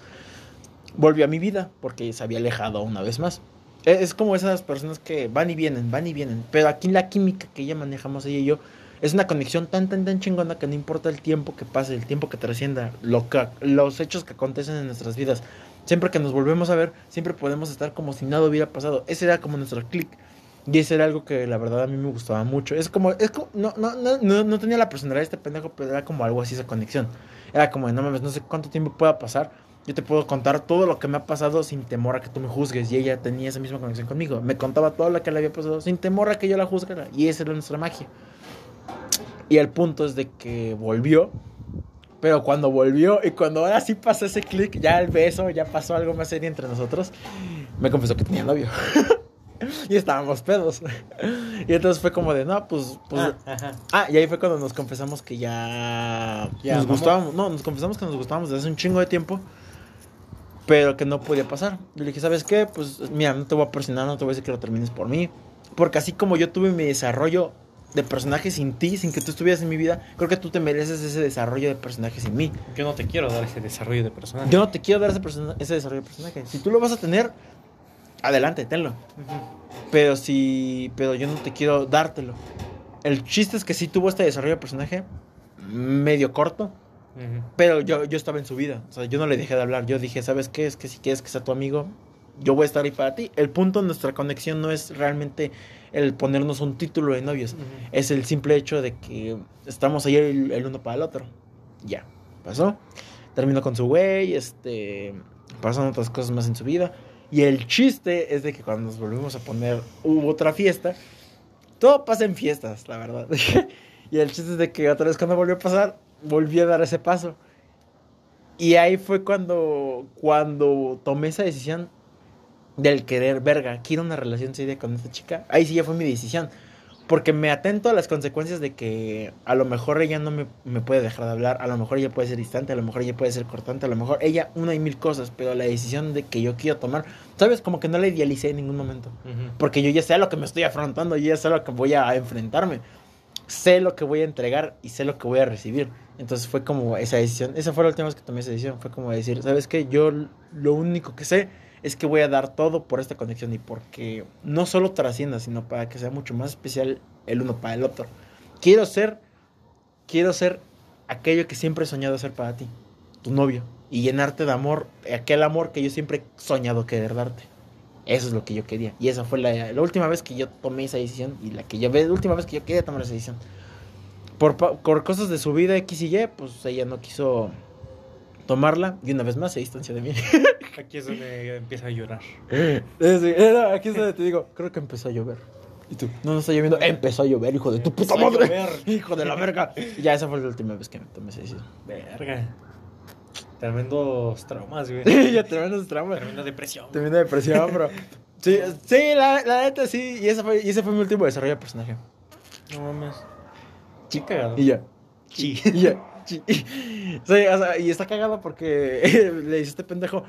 volvió a mi vida porque se había alejado una vez más. E, es como esas personas que van y vienen, van y vienen, pero aquí la química que ya manejamos ella y yo, es una conexión tan, tan, tan chingona que no importa el tiempo que pase, el tiempo que trascienda, lo los hechos que acontecen en nuestras vidas. Siempre que nos volvemos a ver, siempre podemos estar como si nada hubiera pasado. Ese era como nuestro click. Y ese era algo que la verdad a mí me gustaba mucho. Es como, es como, no, no, no, no tenía la personalidad de este pendejo, pero era como algo así esa conexión. Era como, no mames, no sé cuánto tiempo pueda pasar. Yo te puedo contar todo lo que me ha pasado sin temor a que tú me juzgues. Y ella tenía esa misma conexión conmigo. Me contaba todo lo que le había pasado sin temor a que yo la juzgara. Y esa era nuestra magia. Y el punto es de que volvió. Pero cuando volvió y cuando ahora sí pasó ese clic, ya el beso, ya pasó algo más serio entre nosotros, me confesó que tenía novio. <laughs> y estábamos pedos. y entonces fue como de, no, pues. pues ah, ah, y ahí fue cuando nos confesamos que ya. ya nos gustábamos. No, nos confesamos que nos gustábamos desde hace un chingo de tiempo. pero que no podía pasar. Yo le dije, ¿sabes qué? Pues mira, no te voy a presionar, no te voy a decir que lo termines por mí. Porque así como yo tuve mi desarrollo de personaje sin ti, sin que tú estuvieras en mi vida, creo que tú te mereces ese desarrollo de personaje sin mí. Yo no te quiero dar ese desarrollo de personaje. Yo no te quiero dar ese, ese desarrollo de personaje. Si tú lo vas a tener, adelante, tenlo. Pero si. Pero yo no te quiero dártelo. El chiste es que sí tuvo este desarrollo de personaje medio corto. Pero yo, yo estaba en su vida. O sea, yo no le dejé de hablar. Yo dije, ¿sabes qué? Es que si quieres que sea tu amigo, yo voy a estar ahí para ti. El punto de nuestra conexión no es realmente el ponernos un título de novios. Es el simple hecho de que estamos ahí el, uno para el otro. Ya, pasó. Terminó con su güey, este, pasaron otras cosas más en su vida. Y el chiste es de que cuando nos volvimos a poner, hubo otra fiesta. Todo pasa en fiestas, la verdad. <laughs> y el chiste es de que otra vez cuando volvió a pasar, volví a dar ese paso. Y ahí fue cuando, cuando tomé esa decisión del querer, verga, quiero una relación seria con esta chica. Ahí sí ya fue mi decisión. Porque me atento a las consecuencias de que a lo mejor ella no me, me, puede dejar de hablar, a lo mejor ella puede ser distante, a lo mejor ella puede ser cortante, a lo mejor ella una y mil cosas, pero la decisión de que yo quiero tomar, ¿sabes? Como que no la idealicé en ningún momento. Porque yo ya sé a lo que me estoy afrontando, yo ya sé a lo que voy a enfrentarme. Sé lo que voy a entregar y sé lo que voy a recibir. Entonces fue como esa decisión, esa fue la última vez que tomé esa decisión, fue como decir, ¿sabes qué? Yo lo único que sé es que voy a dar todo por esta conexión y porque no solo trascienda, sino para que sea mucho más especial el uno para el otro. Quiero ser, quiero ser aquello que siempre he soñado ser para ti, tu novio, y llenarte de amor, aquel amor que yo siempre he soñado querer darte. Eso es lo que yo quería. Y esa fue la, última vez que yo tomé esa decisión y la que yo la última vez que yo quería tomar esa decisión. Por, por cosas de su vida X y Y, pues ella no quiso tomarla y una vez más se distancia de mí. <laughs> Aquí es donde empieza a llorar. aquí es donde te digo, creo que empezó a llover. ¿Y tú? No, no está lloviendo. Empezó a llover, hijo de tu puta madre. <laughs> Hijo de la verga. ya, esa fue la última vez que me tomé esa decisión. Verga. Tremendos traumas, güey. Sí, <laughs> ya tremendos traumas. Tremenda depresión. Tremenda depresión, bro. Sí, sí la, la neta sí. Y, esa fue, y ese fue mi último desarrollo de personaje. No mames. Chica. Y ya. Sí. Y ya. <laughs> Sí, o sea, y está cagado porque <laughs> le dice este pendejo,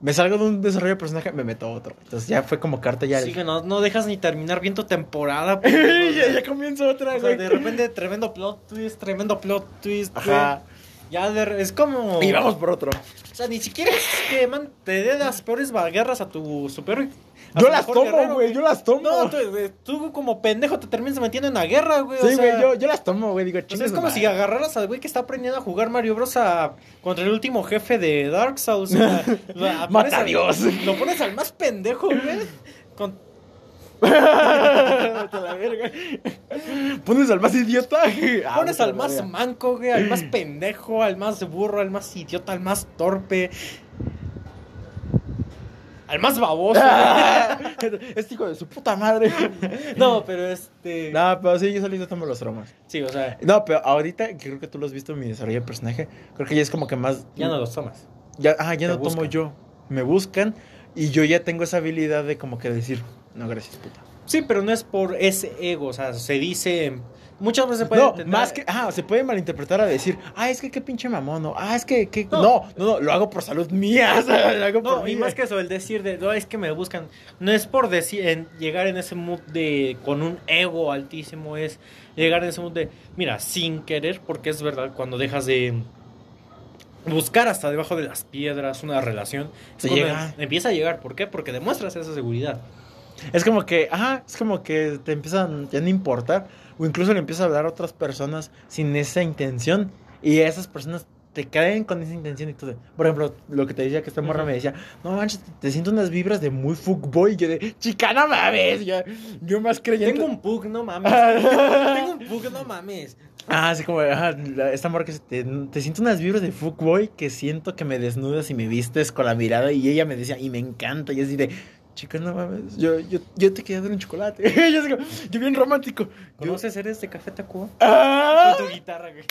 me salgo de un desarrollo de personaje, me meto a otro. Entonces ya fue como carta ya. Sí, que no, no dejas ni terminar bien tu temporada. <laughs> ya, ya comienza otra, o sea, de repente, tremendo plot twist, tremendo plot twist. Ajá. Ya es como. Y vamos por otro. O sea, ni siquiera es que man, te dé las peores guerras a tu superhéroe. Yo las tomo, güey, yo las tomo. No, tú, como pendejo te terminas metiendo en la guerra, güey. Sí, güey, yo, yo, las tomo, güey. Digo, o sea, es como si agarraras al güey que está aprendiendo a jugar Mario Bros. A, contra el último jefe de Dark Souls. <laughs> Mata a Dios. Lo pones al más pendejo, güey. Con, <laughs> la verga. Pones al más idiota. <laughs> Ah, Pones al más manco, güey, al más pendejo, al más burro, al más idiota, al más torpe. Al más baboso. <laughs> <laughs> este hijo de su puta madre. no, pero este. No, pero sí, yo solito tomo los traumas. Sí, o sea. No, pero ahorita, que creo que tú lo has visto en mi desarrollo de personaje, creo que ya es como que más. Ya no los tomas. Ya, ah, ya no tomo yo. Me buscan y yo ya tengo esa habilidad de como que decir, no, gracias, puta. Sí, pero no es por ese ego, o sea, se dice muchas veces se puede no, más que ah se puede malinterpretar a decir ah es que qué pinche mamón no ah es que, no. no. no lo hago por salud mía <laughs> o sea, lo hago no, y más que eso el decir de no es que me buscan no es por decir en, llegar en ese mood de con un ego altísimo es llegar en ese mood de mira sin querer porque es verdad cuando dejas de buscar hasta debajo de las piedras una relación se llega. empieza a llegar ¿por qué? porque demuestras esa seguridad es como que, ajá, es como que te empiezan, ya no importa, o incluso le empiezas a hablar a otras personas sin esa intención, y esas personas te caen con esa intención y todo. Por ejemplo, lo que te decía que esta morra me decía, no manches, te siento unas vibras de muy fuckboy. Yo de, chica, no mames. Yo, yo más creyendo. Tengo un pug, no mames. <laughs> Tengo un pug, no mames. Ah, así como, esta morra que te, te siento unas vibras de fuckboy que siento que me desnudas y me vistes con la mirada. Y ella me decía, y me encanta. Y así de, chicas, no mames, yo, yo, yo te quería dar un chocolate. <laughs> yo, digo, yo bien romántico. ¿Conoces eres de Café Tacuba? ¡Ah! Con tu guitarra, güey.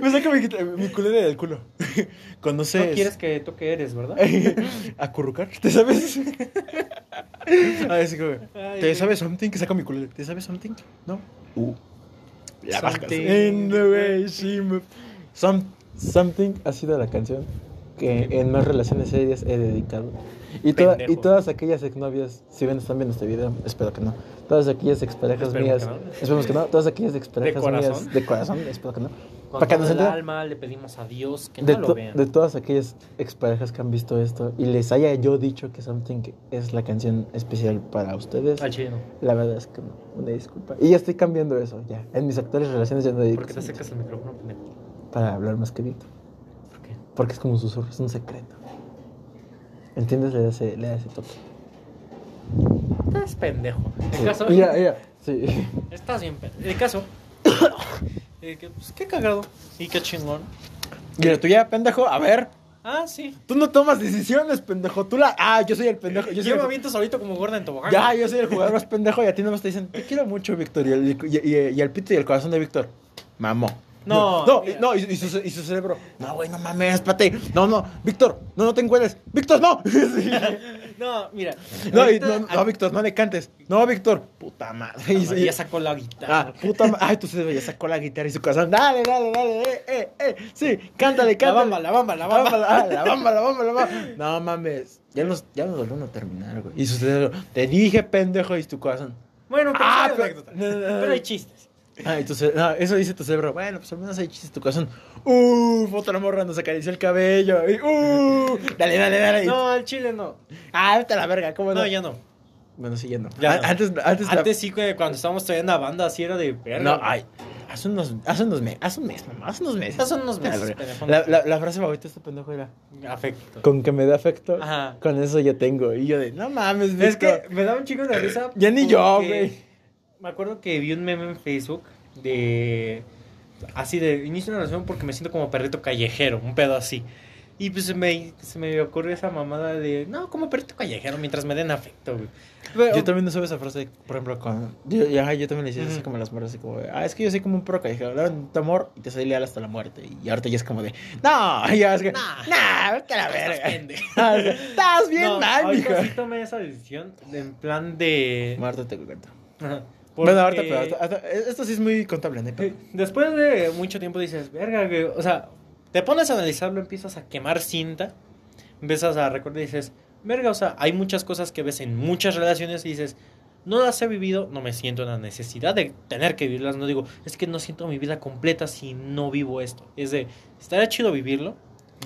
<laughs> Me saca mi, mi culera del culo. <laughs> ¿Conoces? No quieres que toque eres, ¿verdad? Acurrucar, ¿te sabes? A ver, como, ¿te sabes something? Que saca mi culera. ¿Te sabes something? ¿No? Uh. La something. In the way she Some, something ha sido la canción que en más relaciones serias he dedicado. Y, y todas aquellas exnovias, si ven, están viendo este video, espero que no. Todas aquellas exparejas mías, esperemos que no. Todas aquellas exparejas mías de corazón, espero que no. Para que nos el alma le pedimos a Dios que no lo vean. De todas aquellas exparejas que han visto esto y les haya yo dicho que Something es la canción especial para ustedes. Chido. La verdad es que no, una disculpa. Y ya estoy cambiando eso, ya. En mis actuales relaciones ya no digo. ¿Por qué te acercas el micrófono, pendejo? Para hablar más querido. ¿Por qué? Porque es como un susurro, es un secreto. ¿Entiendes? Le da ese, le da ese toque. Estás pendejo. El caso. Ya, ya, sí. Estás bien pendejo. El caso. <coughs> Eh, pues, qué cagado. Y qué chingón. Mira, tú ya, pendejo, a ver. Ah, sí. Tú no tomas decisiones, pendejo. Tú la. Ah, yo soy el pendejo. Yo, soy me aviento solito como gorda en tobogán. Ya, yo soy el jugador más pendejo y a ti no me te dicen, te quiero mucho, Víctor. Y el, y, y el pito y el corazón de Víctor. Mamó. No, no, no, y, su, y, su, cerebro. No, güey, no mames, espérate. No, no, Víctor, no, no te encuentres. Víctor, no. <laughs> no, mira. No, no, Víctor, no le cantes. No, Víctor. Puta madre. Ah, ya sacó la guitarra. Ah, puta madre. Ay, tu cerebro ya sacó la guitarra y su corazón. Dale, dale, dale. Eh, eh, eh. Sí, cántale, cántale. La bamba, la bamba, la bamba. La bamba, la bamba, la bamba. No mames. Ya nos, ya nos volvieron a terminar, güey. Y su cerebro. Te dije, pendejo, y tu corazón. Bueno, pero, ah, pero, pero hay chistes. Ah, entonces, no, eso dice tu cerebro. Bueno, pues al menos hay chistes tu corazón. Uh, foto la morra nos acarició el cabello. Y, uh, dale, dale, dale. No, al chile no. Ah, vete a la verga, ¿cómo no? No, ya no. Bueno, sí, ya no. Antes, antes, antes sí, cuando estábamos todavía en banda, así era de verga. No, ay. Hace unos, hace unos meses, hace un mes, mamá, hace unos meses. Hace unos meses. La, la, la, frase favorita de este pendejo era... Afecto. Con que me dé afecto, Ajá. con eso ya tengo. Y yo de, no mames, Es que me da un chico de risa. ya ni yo, güey. Me acuerdo que vi un meme en Facebook de así de inicio de una relación porque me siento como perrito callejero, un pedo así. Y pues se me, se me ocurrió esa mamada de, no, como perrito callejero mientras me den afecto, güey. yo también no esa frase, por ejemplo, con... Yo, ya, yo también le decía así como las muertes, así como, ah, es que yo soy como un perro callejero, le tu amor y te soy leal hasta la muerte. Y ahorita ya es como de, no, <laughs> ya es que, nah, nah vete a la verga. <laughs> Ah, estás bien no, mal, hija. sí tomé esa decisión en plan de... Muerte te cuento. Ajá. Bueno, ahorita, pero esto sí es muy contable, ¿no? Después de mucho tiempo dices, verga, güey, o sea, te pones a analizarlo, empiezas a quemar cinta, empiezas a recordar y dices, verga, o sea, hay muchas cosas que ves en muchas relaciones y dices, no las he vivido, no me siento en la necesidad de tener que vivirlas, no digo, es que no siento mi vida completa si no vivo esto. Es de, estaría chido vivirlo.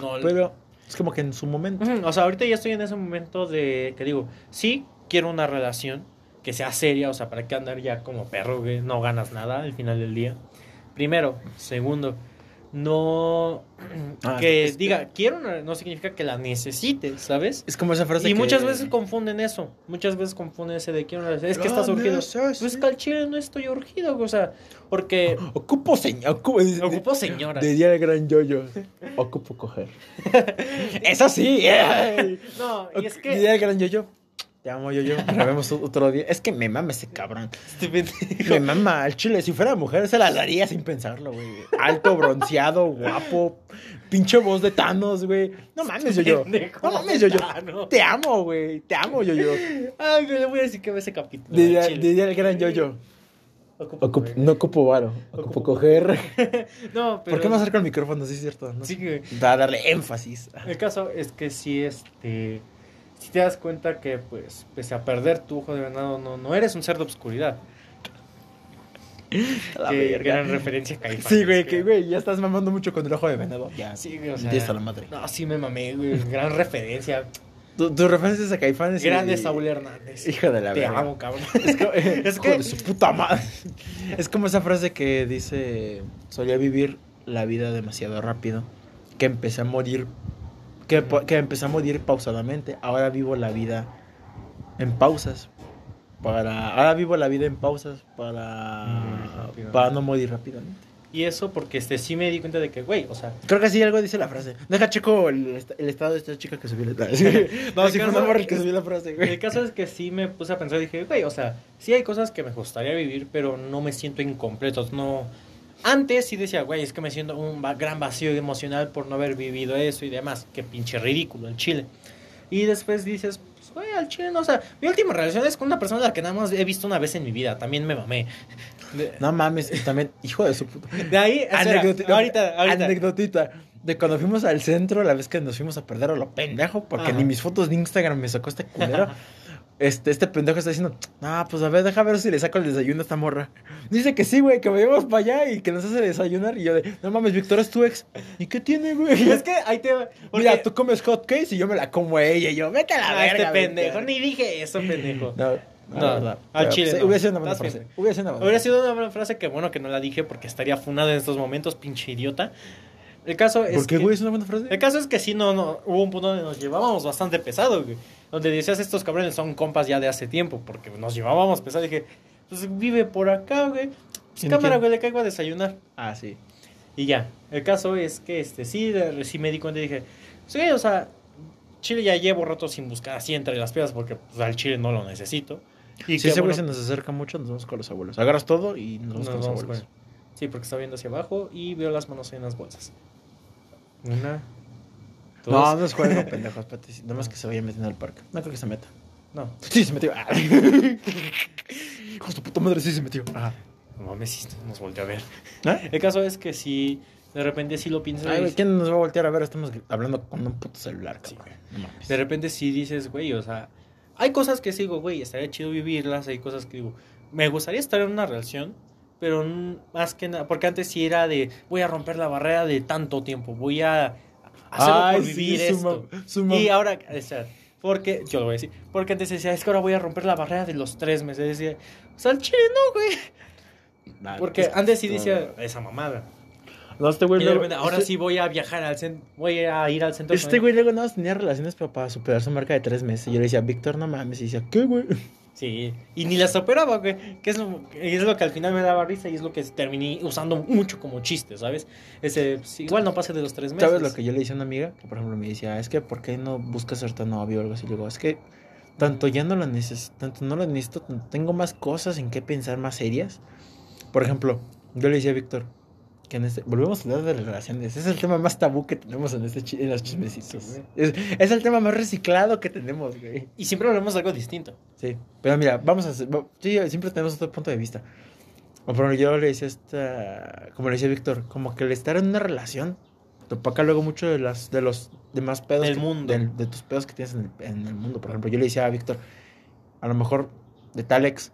No, pero es como que en su momento. o sea, ahorita ya estoy en ese momento de que digo, sí, quiero una relación, que sea seria, o sea, ¿para qué andar ya como perro, que no ganas nada al final del día? Primero, segundo, no ah, que diga quiero no significa que la necesites, ¿sabes? Es como esa frase y muchas veces confunden eso, muchas veces confunden ese de quiero es que estás urgido. Pues que al chile no estoy urgido, o sea, porque <laughs> ocupo señor, ocupo, señora. Diría el gran yoyo, ocupo coger. <laughs> eso sí. no, y es que diría el gran yoyo te amo, yo, yo. vemos otro día. Es que me mama ese cabrón. me mama al chile. Si fuera mujer, se la daría sin pensarlo, güey. Alto, bronceado, guapo. Pinche voz de Thanos, güey. No mames, yo, yo. No mames, yo, yo. Te amo, güey. Te amo, yo, yo. Ay, me le voy a decir que ve ese capítulo. Diría el gran yo, yo. no ocupo varo, ocupo, coger. <laughs> no, pero. ¿Por qué no acerco el micrófono? Sí, es cierto. ¿no? Sí, que. Va a darle énfasis. El caso es que sí, este si te das cuenta que, pues, pese a perder tu ojo de venado, no, no eres un ser de obscuridad. <laughs> La Qué gran referencia a Sí, güey, que güey, ya estás mamando mucho con el ojo de venado. Ya, sí, güey, o sea. Ya la madre. No, sí me mamé, güey. Gran referencia. <laughs> Tu, tu referencia es a Caifanes. Grande Saúl Hernández. Hijo de la Te amo, cabrón. <laughs> Es, que, es que... de su puta madre. Es como esa frase que dice: Solía vivir la vida demasiado rápido. Que empecé a morir que, que empecé a morir pausadamente. Ahora vivo la vida en pausas. Para, ahora vivo la vida en pausas para, para no morir rápidamente. Y eso porque este sí me di cuenta de que, güey, o sea... Creo que sí, algo dice la frase. Deja checo el, el estado de esta chica que subió la frase. <laughs> no, sí fue el que subió la frase, güey. El caso es que sí me puse a pensar y dije, güey, o sea, sí hay cosas que me gustaría vivir, pero no me siento incompleto. No, antes sí decía, güey, es que me siento un gran vacío emocional por no haber vivido eso y demás. Qué pinche ridículo el Chile. Y después dices, pues, güey, al Chile no, o sea, mi última relación es con una persona a la que nada más he visto una vez en mi vida. También me mamé. <laughs> No mames, también, hijo de su puta. De ahí, ahorita, ahorita. Anecdotita. de cuando fuimos al centro, la vez que nos fuimos a perder a lo pendejo, porque ni mis fotos de Instagram me sacó este culero. <laughs> este, este pendejo está diciendo, ah, pues a ver, deja ver si le saco el desayuno a esta morra. Dice que sí, güey, que vayamos para allá y que nos hace desayunar. Y yo de, no mames, Víctor es tu ex. ¿Y qué tiene, güey? <laughs> Es que ahí te Mira, tú comes hot cakes y yo me la como a ella. Y yo, vete a la ah, este verga. Este pendejo, ni dije eso, pendejo. No. No, no, al chile. Hubiera sido una buena frase. Hubiera sido una buena, hubiera sido una buena frase que bueno que no la dije porque estaría funada en estos momentos, pinche idiota. El caso es. ¿Por qué, güey? Es una buena frase. El caso es que sí, no, no. Hubo un punto donde nos llevábamos bastante pesado, güey. Donde decías, estos cabrones son compas ya de hace tiempo, porque nos llevábamos pesado. Y dije, pues vive por acá, güey. Pues cámara, güey, le caigo a desayunar. Ah, sí. Y ya. El caso es que, este, sí, sí me di cuenta y dije, sí, o sea, Chile ya llevo rato sin buscar así entre las piedras, porque pues, al Chile no lo necesito. Y si ese güey se nos acerca mucho, nos vamos con los abuelos. Agarras todo y nos vamos con los abuelos. Sí, porque está viendo hacia abajo y veo las manos en las bolsas. Una. Dos. No, no es juego, <laughs> pendejo. Espérate. Nada más que se vaya metiendo al parque. No creo que se meta. No. Sí, se metió. Ah. <laughs> Hijo de puta madre, sí se metió. Ajá. No mames, nos volteó a ver. ¿Eh? El caso es que si de repente sí lo piensas. Ay, ¿quién nos va a voltear a ver? Estamos hablando con un puto celular, sí, güey. No mames. De repente sí dices, güey, o sea, hay cosas que sigo, güey, estaría chido vivirlas. Hay cosas que digo, me gustaría estar en una relación pero más que nada, porque antes sí era de, voy a romper la barrera de tanto tiempo, voy a hacerlo por vivir esto. y ahora, porque, yo lo voy a decir, porque antes decía, es que ahora voy a romper la barrera de los tres meses, decía, o sea, el chile no, güey. porque antes sí decía, esa mamada. No, este güey ahora este sí voy a viajar al centro, voy a ir al centro. Este güey luego nada más tenía relaciones para superar su marca de tres meses. Y yo le decía, Víctor, no mames. Y decía, ¿qué, güey? Sí, y ni las operaba, güey. Que es lo, es lo que al final me daba risa y es lo que terminé usando mucho como chiste, ¿sabes? Ese, pues, igual no pase de los tres meses. ¿Sabes lo que yo le hice a una amiga? Que por ejemplo me decía, es que ¿por qué no buscas ser tan novio o algo así? Y digo, es que tanto ya no lo necesito, tanto no lo necesito, tengo más cosas en qué pensar más serias. Por ejemplo, yo le decía a Víctor, que en este, volvemos a hablar de las relaciones. Es el tema más tabú que tenemos en, este en los chismecitos. es, es, el tema más reciclado que tenemos, güey. Y siempre hablamos de algo distinto. Sí. Pero mira, vamos a hacer. Sí, siempre tenemos otro punto de vista. Por ejemplo, yo le decía esta. Como le decía Víctor, como que el estar en una relación te opaca luego mucho de, las, de los demás pedos. Del mundo. De, tus pedos que tienes en el, en el mundo. Por ejemplo, yo le decía a Víctor, a lo mejor de tal ex,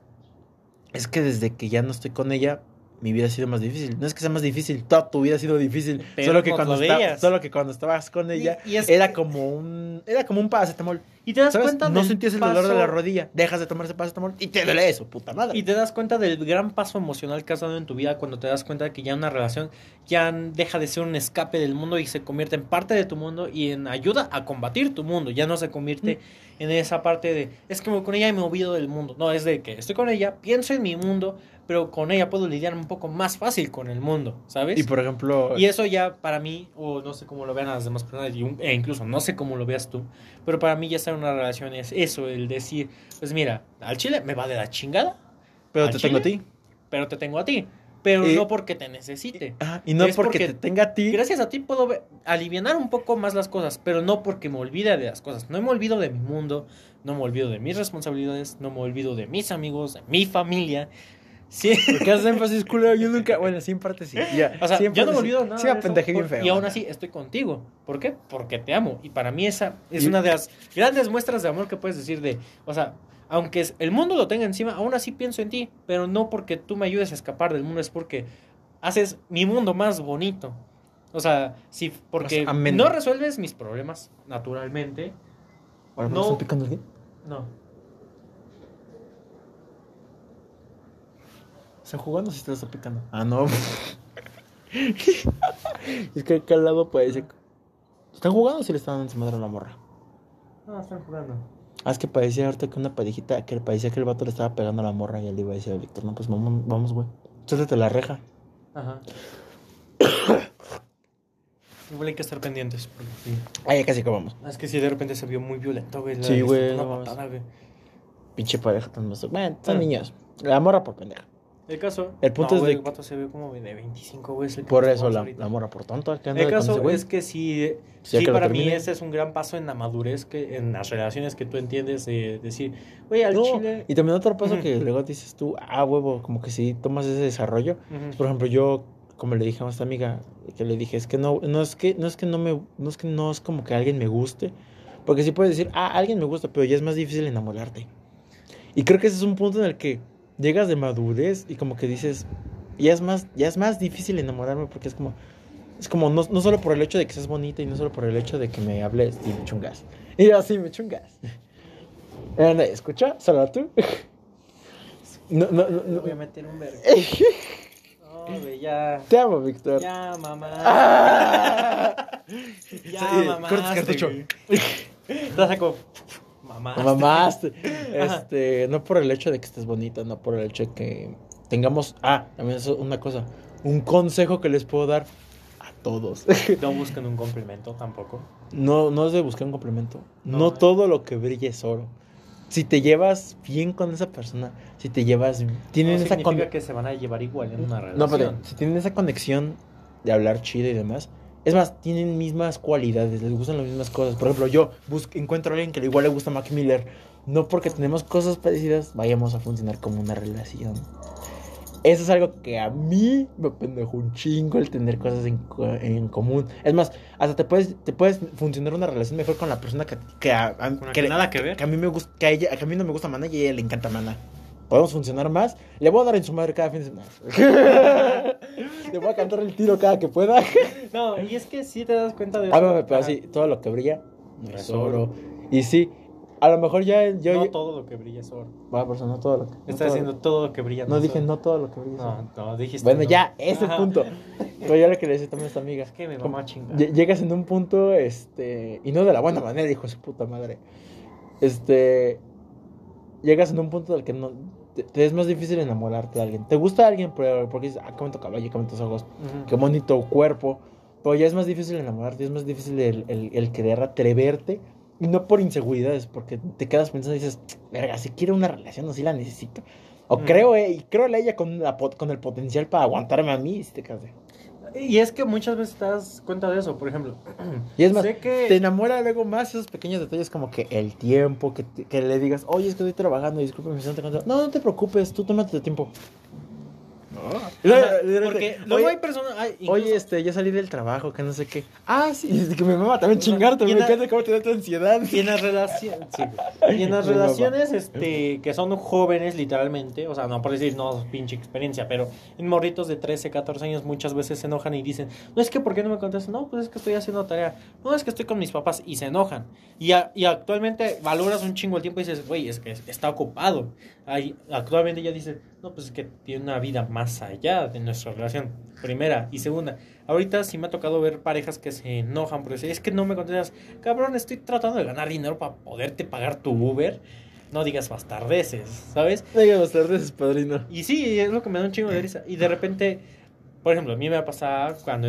es que desde que ya no estoy con ella, mi vida ha sido más difícil. No es que sea más difícil, toda tu vida ha sido difícil. solo que, cuando solo que cuando estabas con ella era como un era como un paracetamol. Y te das cuenta No sentías el dolor de la rodilla, dejas de tomar ese paracetamol y te duele eso, puta madre. Y te das cuenta del gran paso emocional que has dado en tu vida cuando te das cuenta de que ya una relación ya deja de ser un escape del mundo y se convierte en parte de tu mundo y en ayuda a combatir tu mundo. Ya no se convierte mm. en esa parte de es que con ella me olvido del mundo. No, es de que estoy con ella, pienso en mi mundo, pero con ella puedo lidiar un poco más fácil con el mundo, ¿sabes? Y por ejemplo... Y eso ya para mí, o no sé cómo lo vean las demás personas, e incluso no sé cómo lo veas tú, pero para mí ya estar en una relación es eso, el decir, pues mira, al chile me va de la chingada. Pero te tengo a ti. Pero te tengo a ti. Pero no porque te necesite. Ah, y no porque, te tenga a ti. Gracias a ti puedo aliviar un poco más las cosas, pero no porque me olvide de las cosas. No me olvido de mi mundo, no me olvido de mis responsabilidades, no me olvido de mis amigos, de mi familia. Sí. Porque haces énfasis, culero. Yo nunca. Bueno, sí, en parte sí. Ya, o sea, yo no me olvido nada. Sí, me bien feo. Y aún así estoy contigo. ¿Por qué? Porque te amo. Y para mí esa es una de las grandes muestras de amor que puedes decir de. O sea, aunque el mundo lo tenga encima, aún así pienso en ti. Pero no porque tú me ayudes a escapar del mundo, es porque haces mi mundo más bonito. O sea, sí, porque no resuelves mis problemas, naturalmente. ¿Ahora no, picando aquí? No. ¿Están jugando si te lo está picando? Ah, no. <laughs> es que acá al lado parece. ¿Están jugando o si le están dando su madre a la morra? No, están jugando. Ah, es que parecía ahorita que una parejita, que parecía que el vato le estaba pegando a la morra y él le iba a decir a Víctor, no, pues vamos, vamos, güey. Suéltate la reja. Ajá. <coughs> Igual hay que estar pendientes. Sí. Ah, ya casi acabamos. Es que si de repente se vio muy violento, güey. Sí, güey. Pinche pareja tan más. Bueno, están niños. La morra por pendeja. El caso. El punto es de. El vato se ve como de 25, güey. Por eso la, la, morra, por tanto. El caso es que sí. Sí, para mí ese es un gran paso en la madurez, que en las relaciones que tú entiendes de decir, güey, al chile. Y también otro paso que luego dices tú, ah, huevo, como que si tomas ese desarrollo. Por ejemplo, yo como le dije a esta amiga, que le dije, es que no, no es que, no es que no me, no es que no es como que alguien me guste, porque sí puedes decir, ah, alguien me gusta, pero ya es más difícil enamorarte. Y creo que ese es un punto en el que llegas de madurez y como que dices, ya es más, ya es más difícil enamorarme porque es como, es como no, no solo por el hecho de que seas bonita y no solo por el hecho de que me hables y me chungas. <laughs> Y yo así me chungas. <laughs> ¿Escucha? Solo tú. <laughs> No, no, no, Voy a meter un verbo. ya. Te amo, Víctor. Ya, mamá. Ah. ya, mamá. Cortes cartucho. Saco. Mamaste. Mamaste. <laughs> Este, no por el hecho de que estés bonita, no por el hecho de que tengamos. Ah, también es una cosa. Un consejo que les puedo dar a todos. No busquen un complemento tampoco. No, no es de buscar un complemento. No, todo lo que brilla es oro. Si te llevas bien con esa persona, si te llevas. Tienen no esa significa que se van a llevar igual en una relación. No, pero si tienen esa conexión de hablar chido y demás, es más, tienen mismas cualidades, les gustan las mismas cosas. Por ejemplo, yo busco, encuentro a alguien que igual le gusta a Mac Miller. No porque tenemos cosas parecidas, vayamos a funcionar como una relación. Eso es algo que a mí me pendejo un chingo el tener cosas en, en, común. Es más, hasta te puedes, te puedes funcionar una relación mejor con la persona que, que, a, que, nada que ver. Que a mí me gusta, que a, ella, que a mí no me gusta Mana y a ella le encanta Mana podemos funcionar más. Le voy a dar en su madre cada fin de semana. <laughs> Le voy a cantar el tiro cada que pueda. <laughs> no, y es que sí te das cuenta de eso. Ah, pero sí, todo lo que brilla no es oro. Y sí, a lo mejor ya yo... No todo lo que brilla es oro. Va, persona, no todo lo que... No Estás diciendo todo lo que brilla no, no dije no todo lo que brilla No, no, dijiste Bueno, ya, ese es el punto. Pero ya lo que le decía también a esta amiga. Es que me va a chingar. Llegas en un punto, este... Y no de la buena manera, dijo su puta madre. Este... Llegas en un punto del que no te, es más difícil enamorarte de alguien. Te gusta alguien porque dices, ah, qué bonito caballo, qué bonitos ojos, qué bonito cuerpo. Pero ya es más difícil enamorarte, es más difícil el, el, el, querer atreverte. Y no por inseguridades, porque te quedas pensando y dices, verga, si quiero una relación o si la necesito. O creo, eh, y creo en ella con, la, con el potencial para aguantarme a mí si te casé. Y es que muchas veces te das cuenta de eso, por ejemplo. <clears throat> Y es más, te enamora luego más esos pequeños detalles como que el tiempo, que, que le digas, oye, es que estoy trabajando, disculpe, me cansado. No, no te preocupes, tú tómate tu tiempo. <laughs> porque luego hay personas. Oye, este, ya salí del trabajo, que no sé qué. Ah, sí, es que me mama también chingarte, me encanta cómo te da tu ansiedad. Y en las relaciones, sí, <laughs> y en las relaciones, este, que son jóvenes, literalmente, o sea, no por decir, no, pinche experiencia, pero en morritos de 13, 14 años muchas veces se enojan y dicen, no es que, ¿por qué no me contestas? No, pues es que estoy haciendo tarea. No, es que estoy con mis papás y se enojan. Y, y actualmente valoras un chingo el tiempo y dices, güey, es que está ocupado. Ahí, actualmente ya dices, no, pues es que tiene una vida más allá de nuestra relación. Primera. Y segunda, ahorita sí me ha tocado ver parejas que se enojan porque es que no me contestas, cabrón, estoy tratando de ganar dinero para poderte pagar tu Uber. No digas bastardeces, ¿sabes? No digas bastardeces, padrino. Y sí, es lo que me da un chingo de <laughs> risa. Y de repente, por ejemplo, a mí me va a pasar cuando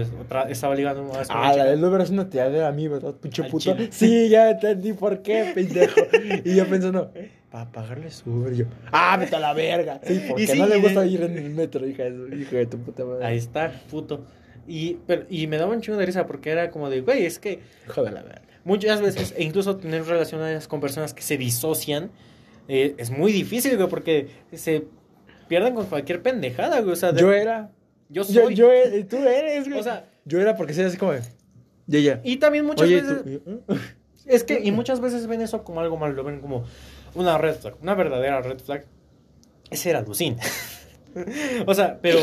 estaba ligando una Ah, la del Uber es una tía de a mí, ¿verdad? Pinche puto. Sí, ya entendí por qué, pendejo. y yo pensando, para pagarle su. Yo, ah, vete a la verga. Sí, porque no le gusta ir en el metro, hija de, hijo de tu puta madre. Ahí está, puto. Y, pero, y me daba un chingo de risa porque era como de, güey, es que. Joder, la verga. Muchas veces, e incluso tener relaciones con personas que se disocian, eh, es muy difícil, güey, porque se pierden con cualquier pendejada, güey. O sea, yo era. Yo soy. Yo, yo, tú eres, güey. O sea, yo era porque se así como. Y ella. Y también muchas veces. <laughs> Es que, y muchas veces ven eso como algo malo, lo ven como una red flag, una verdadera red flag, ese era Lucín. <laughs> o sea, pero,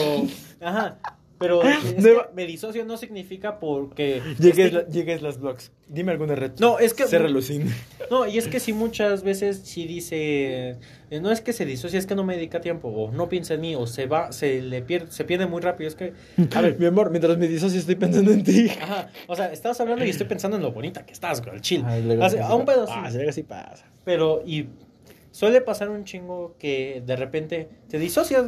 ajá, pero me disocio no significa porque... Llegues, las blogs. Dime alguna red. No, es que... Se Lucín. <laughs> No, y es que sí muchas veces sí dice... Eh, no es que se disocia, es que no me dedica tiempo. O no piensa en mí. O se va, se le pierde, se pierde muy rápido. Es que... A ver, <laughs> mi amor, mientras me disocio estoy pensando en ti. Ajá. O sea, estás hablando y estoy pensando en lo bonita que estás, el chill. a un pedo Ah, así pasa. Pero, y suele pasar un chingo que de repente te disocias,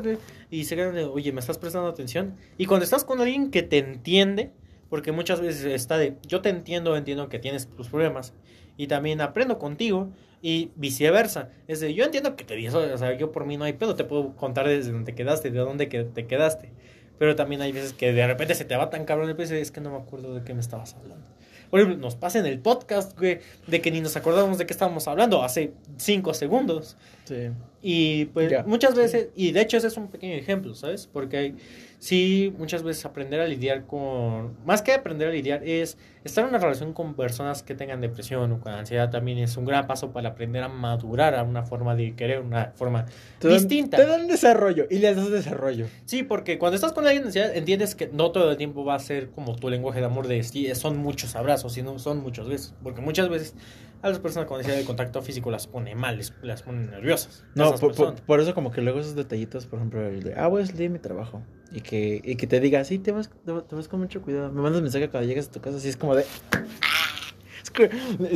y se quedan de, oye, ¿me estás prestando atención? Y cuando estás con alguien que te entiende, porque muchas veces está de, yo te entiendo, entiendo que tienes tus problemas, y también aprendo contigo, y viceversa. Es de, yo entiendo que te disocias, o sea, yo por mí no hay pedo, te puedo contar desde donde te quedaste, de dónde te quedaste. Pero también hay veces que de repente se te va tan cabrón el peso es que no me acuerdo de qué me estabas hablando. Por ejemplo, nos pasa en el podcast, güey, de que ni nos acordábamos de qué estábamos hablando hace cinco segundos. Sí. Y pues muchas veces, y de hecho ese es un pequeño ejemplo, ¿sabes? Porque hay, sí, muchas veces aprender a lidiar con, más que aprender a lidiar, es estar en una relación con personas que tengan depresión o con ansiedad también es un gran paso para aprender a madurar a una forma de querer, una forma distinta. te dan desarrollo y les das desarrollo. Sí, porque cuando estás con alguien ansiedad entiendes que no todo el tiempo va a ser como tu lenguaje de amor de sí, son muchos abrazos, sino son muchos besos, porque muchas veces a las personas con necesidad de contacto físico las pone mal, las pone nerviosas. No, por, eso como que luego esos detallitos, por ejemplo, el de, ah, voy a salir de mi trabajo. Y que, y que te diga, sí, te vas, te, vas con mucho cuidado. Me mandas mensaje cuando llegues a tu casa, así es como de...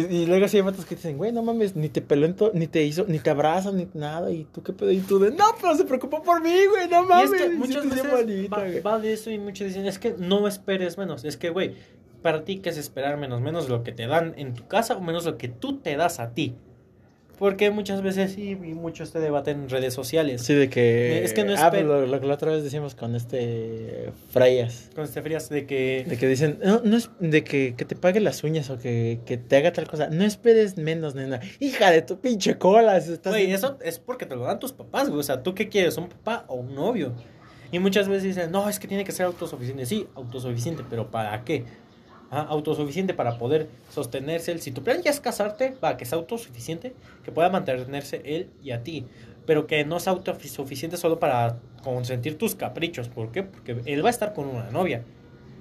Y luego así hay matos que dicen, güey, no mames, ni te peló, ni te hizo, ni te abraza, ni nada. Y tú qué pedo, y tú de, no, pero se preocupó por mí, güey, no mames. Y es que muchas veces va, de eso y muchos dicen, es que no esperes menos. Es que, güey, para ti, ¿qué es esperar menos? Menos lo que te dan en tu casa o menos lo que tú te das a ti. Porque muchas veces sí, y muchos te debaten en redes sociales. Sí, de que. Eh, es que no es. Ah, pues lo, que la otra vez decíamos con este. Frayas. Con este Frayas, de que. De que dicen. No, no es. De que, que te pague las uñas o que, que, te haga tal cosa. No esperes menos, nena. Hija de tu pinche cola. Güey, eso es porque te lo dan tus papás, güey. O sea, ¿tú qué quieres? ¿Un papá o un novio? Y muchas veces dicen, no, es que tiene que ser autosuficiente. Sí, autosuficiente, pero ¿para qué? Autosuficiente para poder sostenerse Si tu plan ya es casarte, va, que sea autosuficiente, que pueda mantenerse él y a ti. Pero que no sea autosuficiente solo para consentir tus caprichos. ¿Por qué? Porque él va a estar con una novia.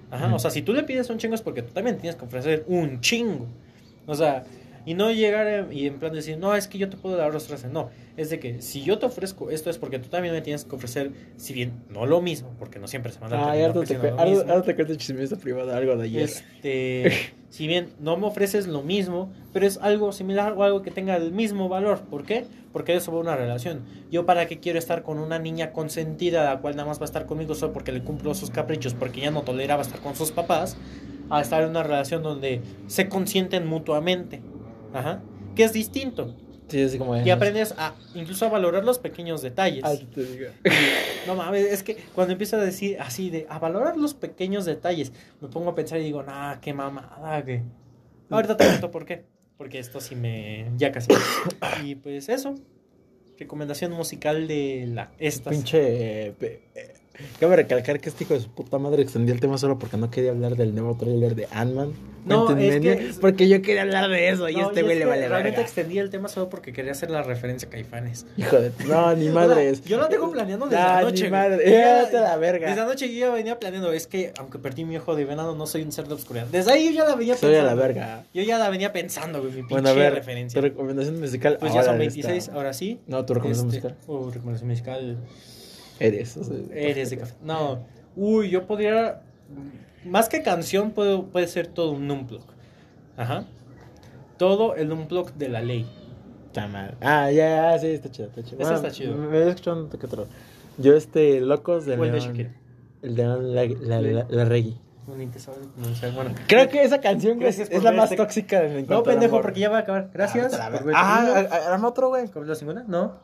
Ajá, o sea, si tú le pides un chingo es porque tú también tienes que ofrecer un chingo. O sea, y no llegar y en plan decir, no, es que yo te puedo dar los tres. No, es de que si yo te ofrezco esto es porque tú también me tienes que ofrecer, si bien no lo mismo, porque no siempre se manda ahora te, ahora te cuento chismesa privada, algo de ayer. Este, <laughs> si bien no me ofreces lo mismo, pero es algo similar o algo que tenga el mismo valor. ¿Por qué? Porque eso va una relación. Yo para qué quiero estar con una niña consentida, la cual nada más va a estar conmigo solo porque le cumplo sus caprichos, porque ya no toleraba estar con sus papás, a estar en una relación donde se consienten mutuamente. Ajá. Que es distinto. Sí, es como y aprendes a incluso a valorar los pequeños detalles. te digo. <laughs> No mames, es que cuando empiezo a decir así de a valorar los pequeños detalles, me pongo a pensar y digo, nah, qué mamada, que. Ahorita te cuento por qué. Porque esto sí me. Ya casi. Y pues eso. Recomendación musical de la. Esta. Pinche. Eh, Cabe recalcar que este hijo de su puta madre extendió el tema solo porque no quería hablar del nuevo trailer de Ant-Man. No, es que, porque yo quería hablar de eso y este güey le vale Realmente extendí el tema solo porque quería hacer la referencia a Caifanes. Hijo de... No, <laughs> ni madre Yo lo tengo planeando desde la noche. Ni madre. Desde <laughs> la verga. Desde anoche yo ya venía planeando. Es que, aunque perdí mi ojo de venado, no soy un ser de oscuridad. Desde ahí yo ya la venía pensando. Soy a la verga. Yo ya la venía pensando, güey, mi bueno, pinche a ver, referencia. Tu recomendación musical. Pues ya son 26, ahora sí. No, tu recomendación este, musical. Uh, recomendación musical... Eres. Eres de café. No. Uy, yo podría. Más que canción, puede, puede ser todo un unplug. Ajá. Todo el unplug de la ley. Está mal. Ah, ya, ya, sí, está chido, está chido. Eso está chido. Me voy escuchando que otro. Yo, este, Locos de León. El de la, la, la, la, reggae. Bueno, creo que esa canción es, es la más este... tóxica de No, pendejo, porque ya va a acabar. Gracias. Ah, ah, ah, arma otro, güey. ¿Con la segunda? No.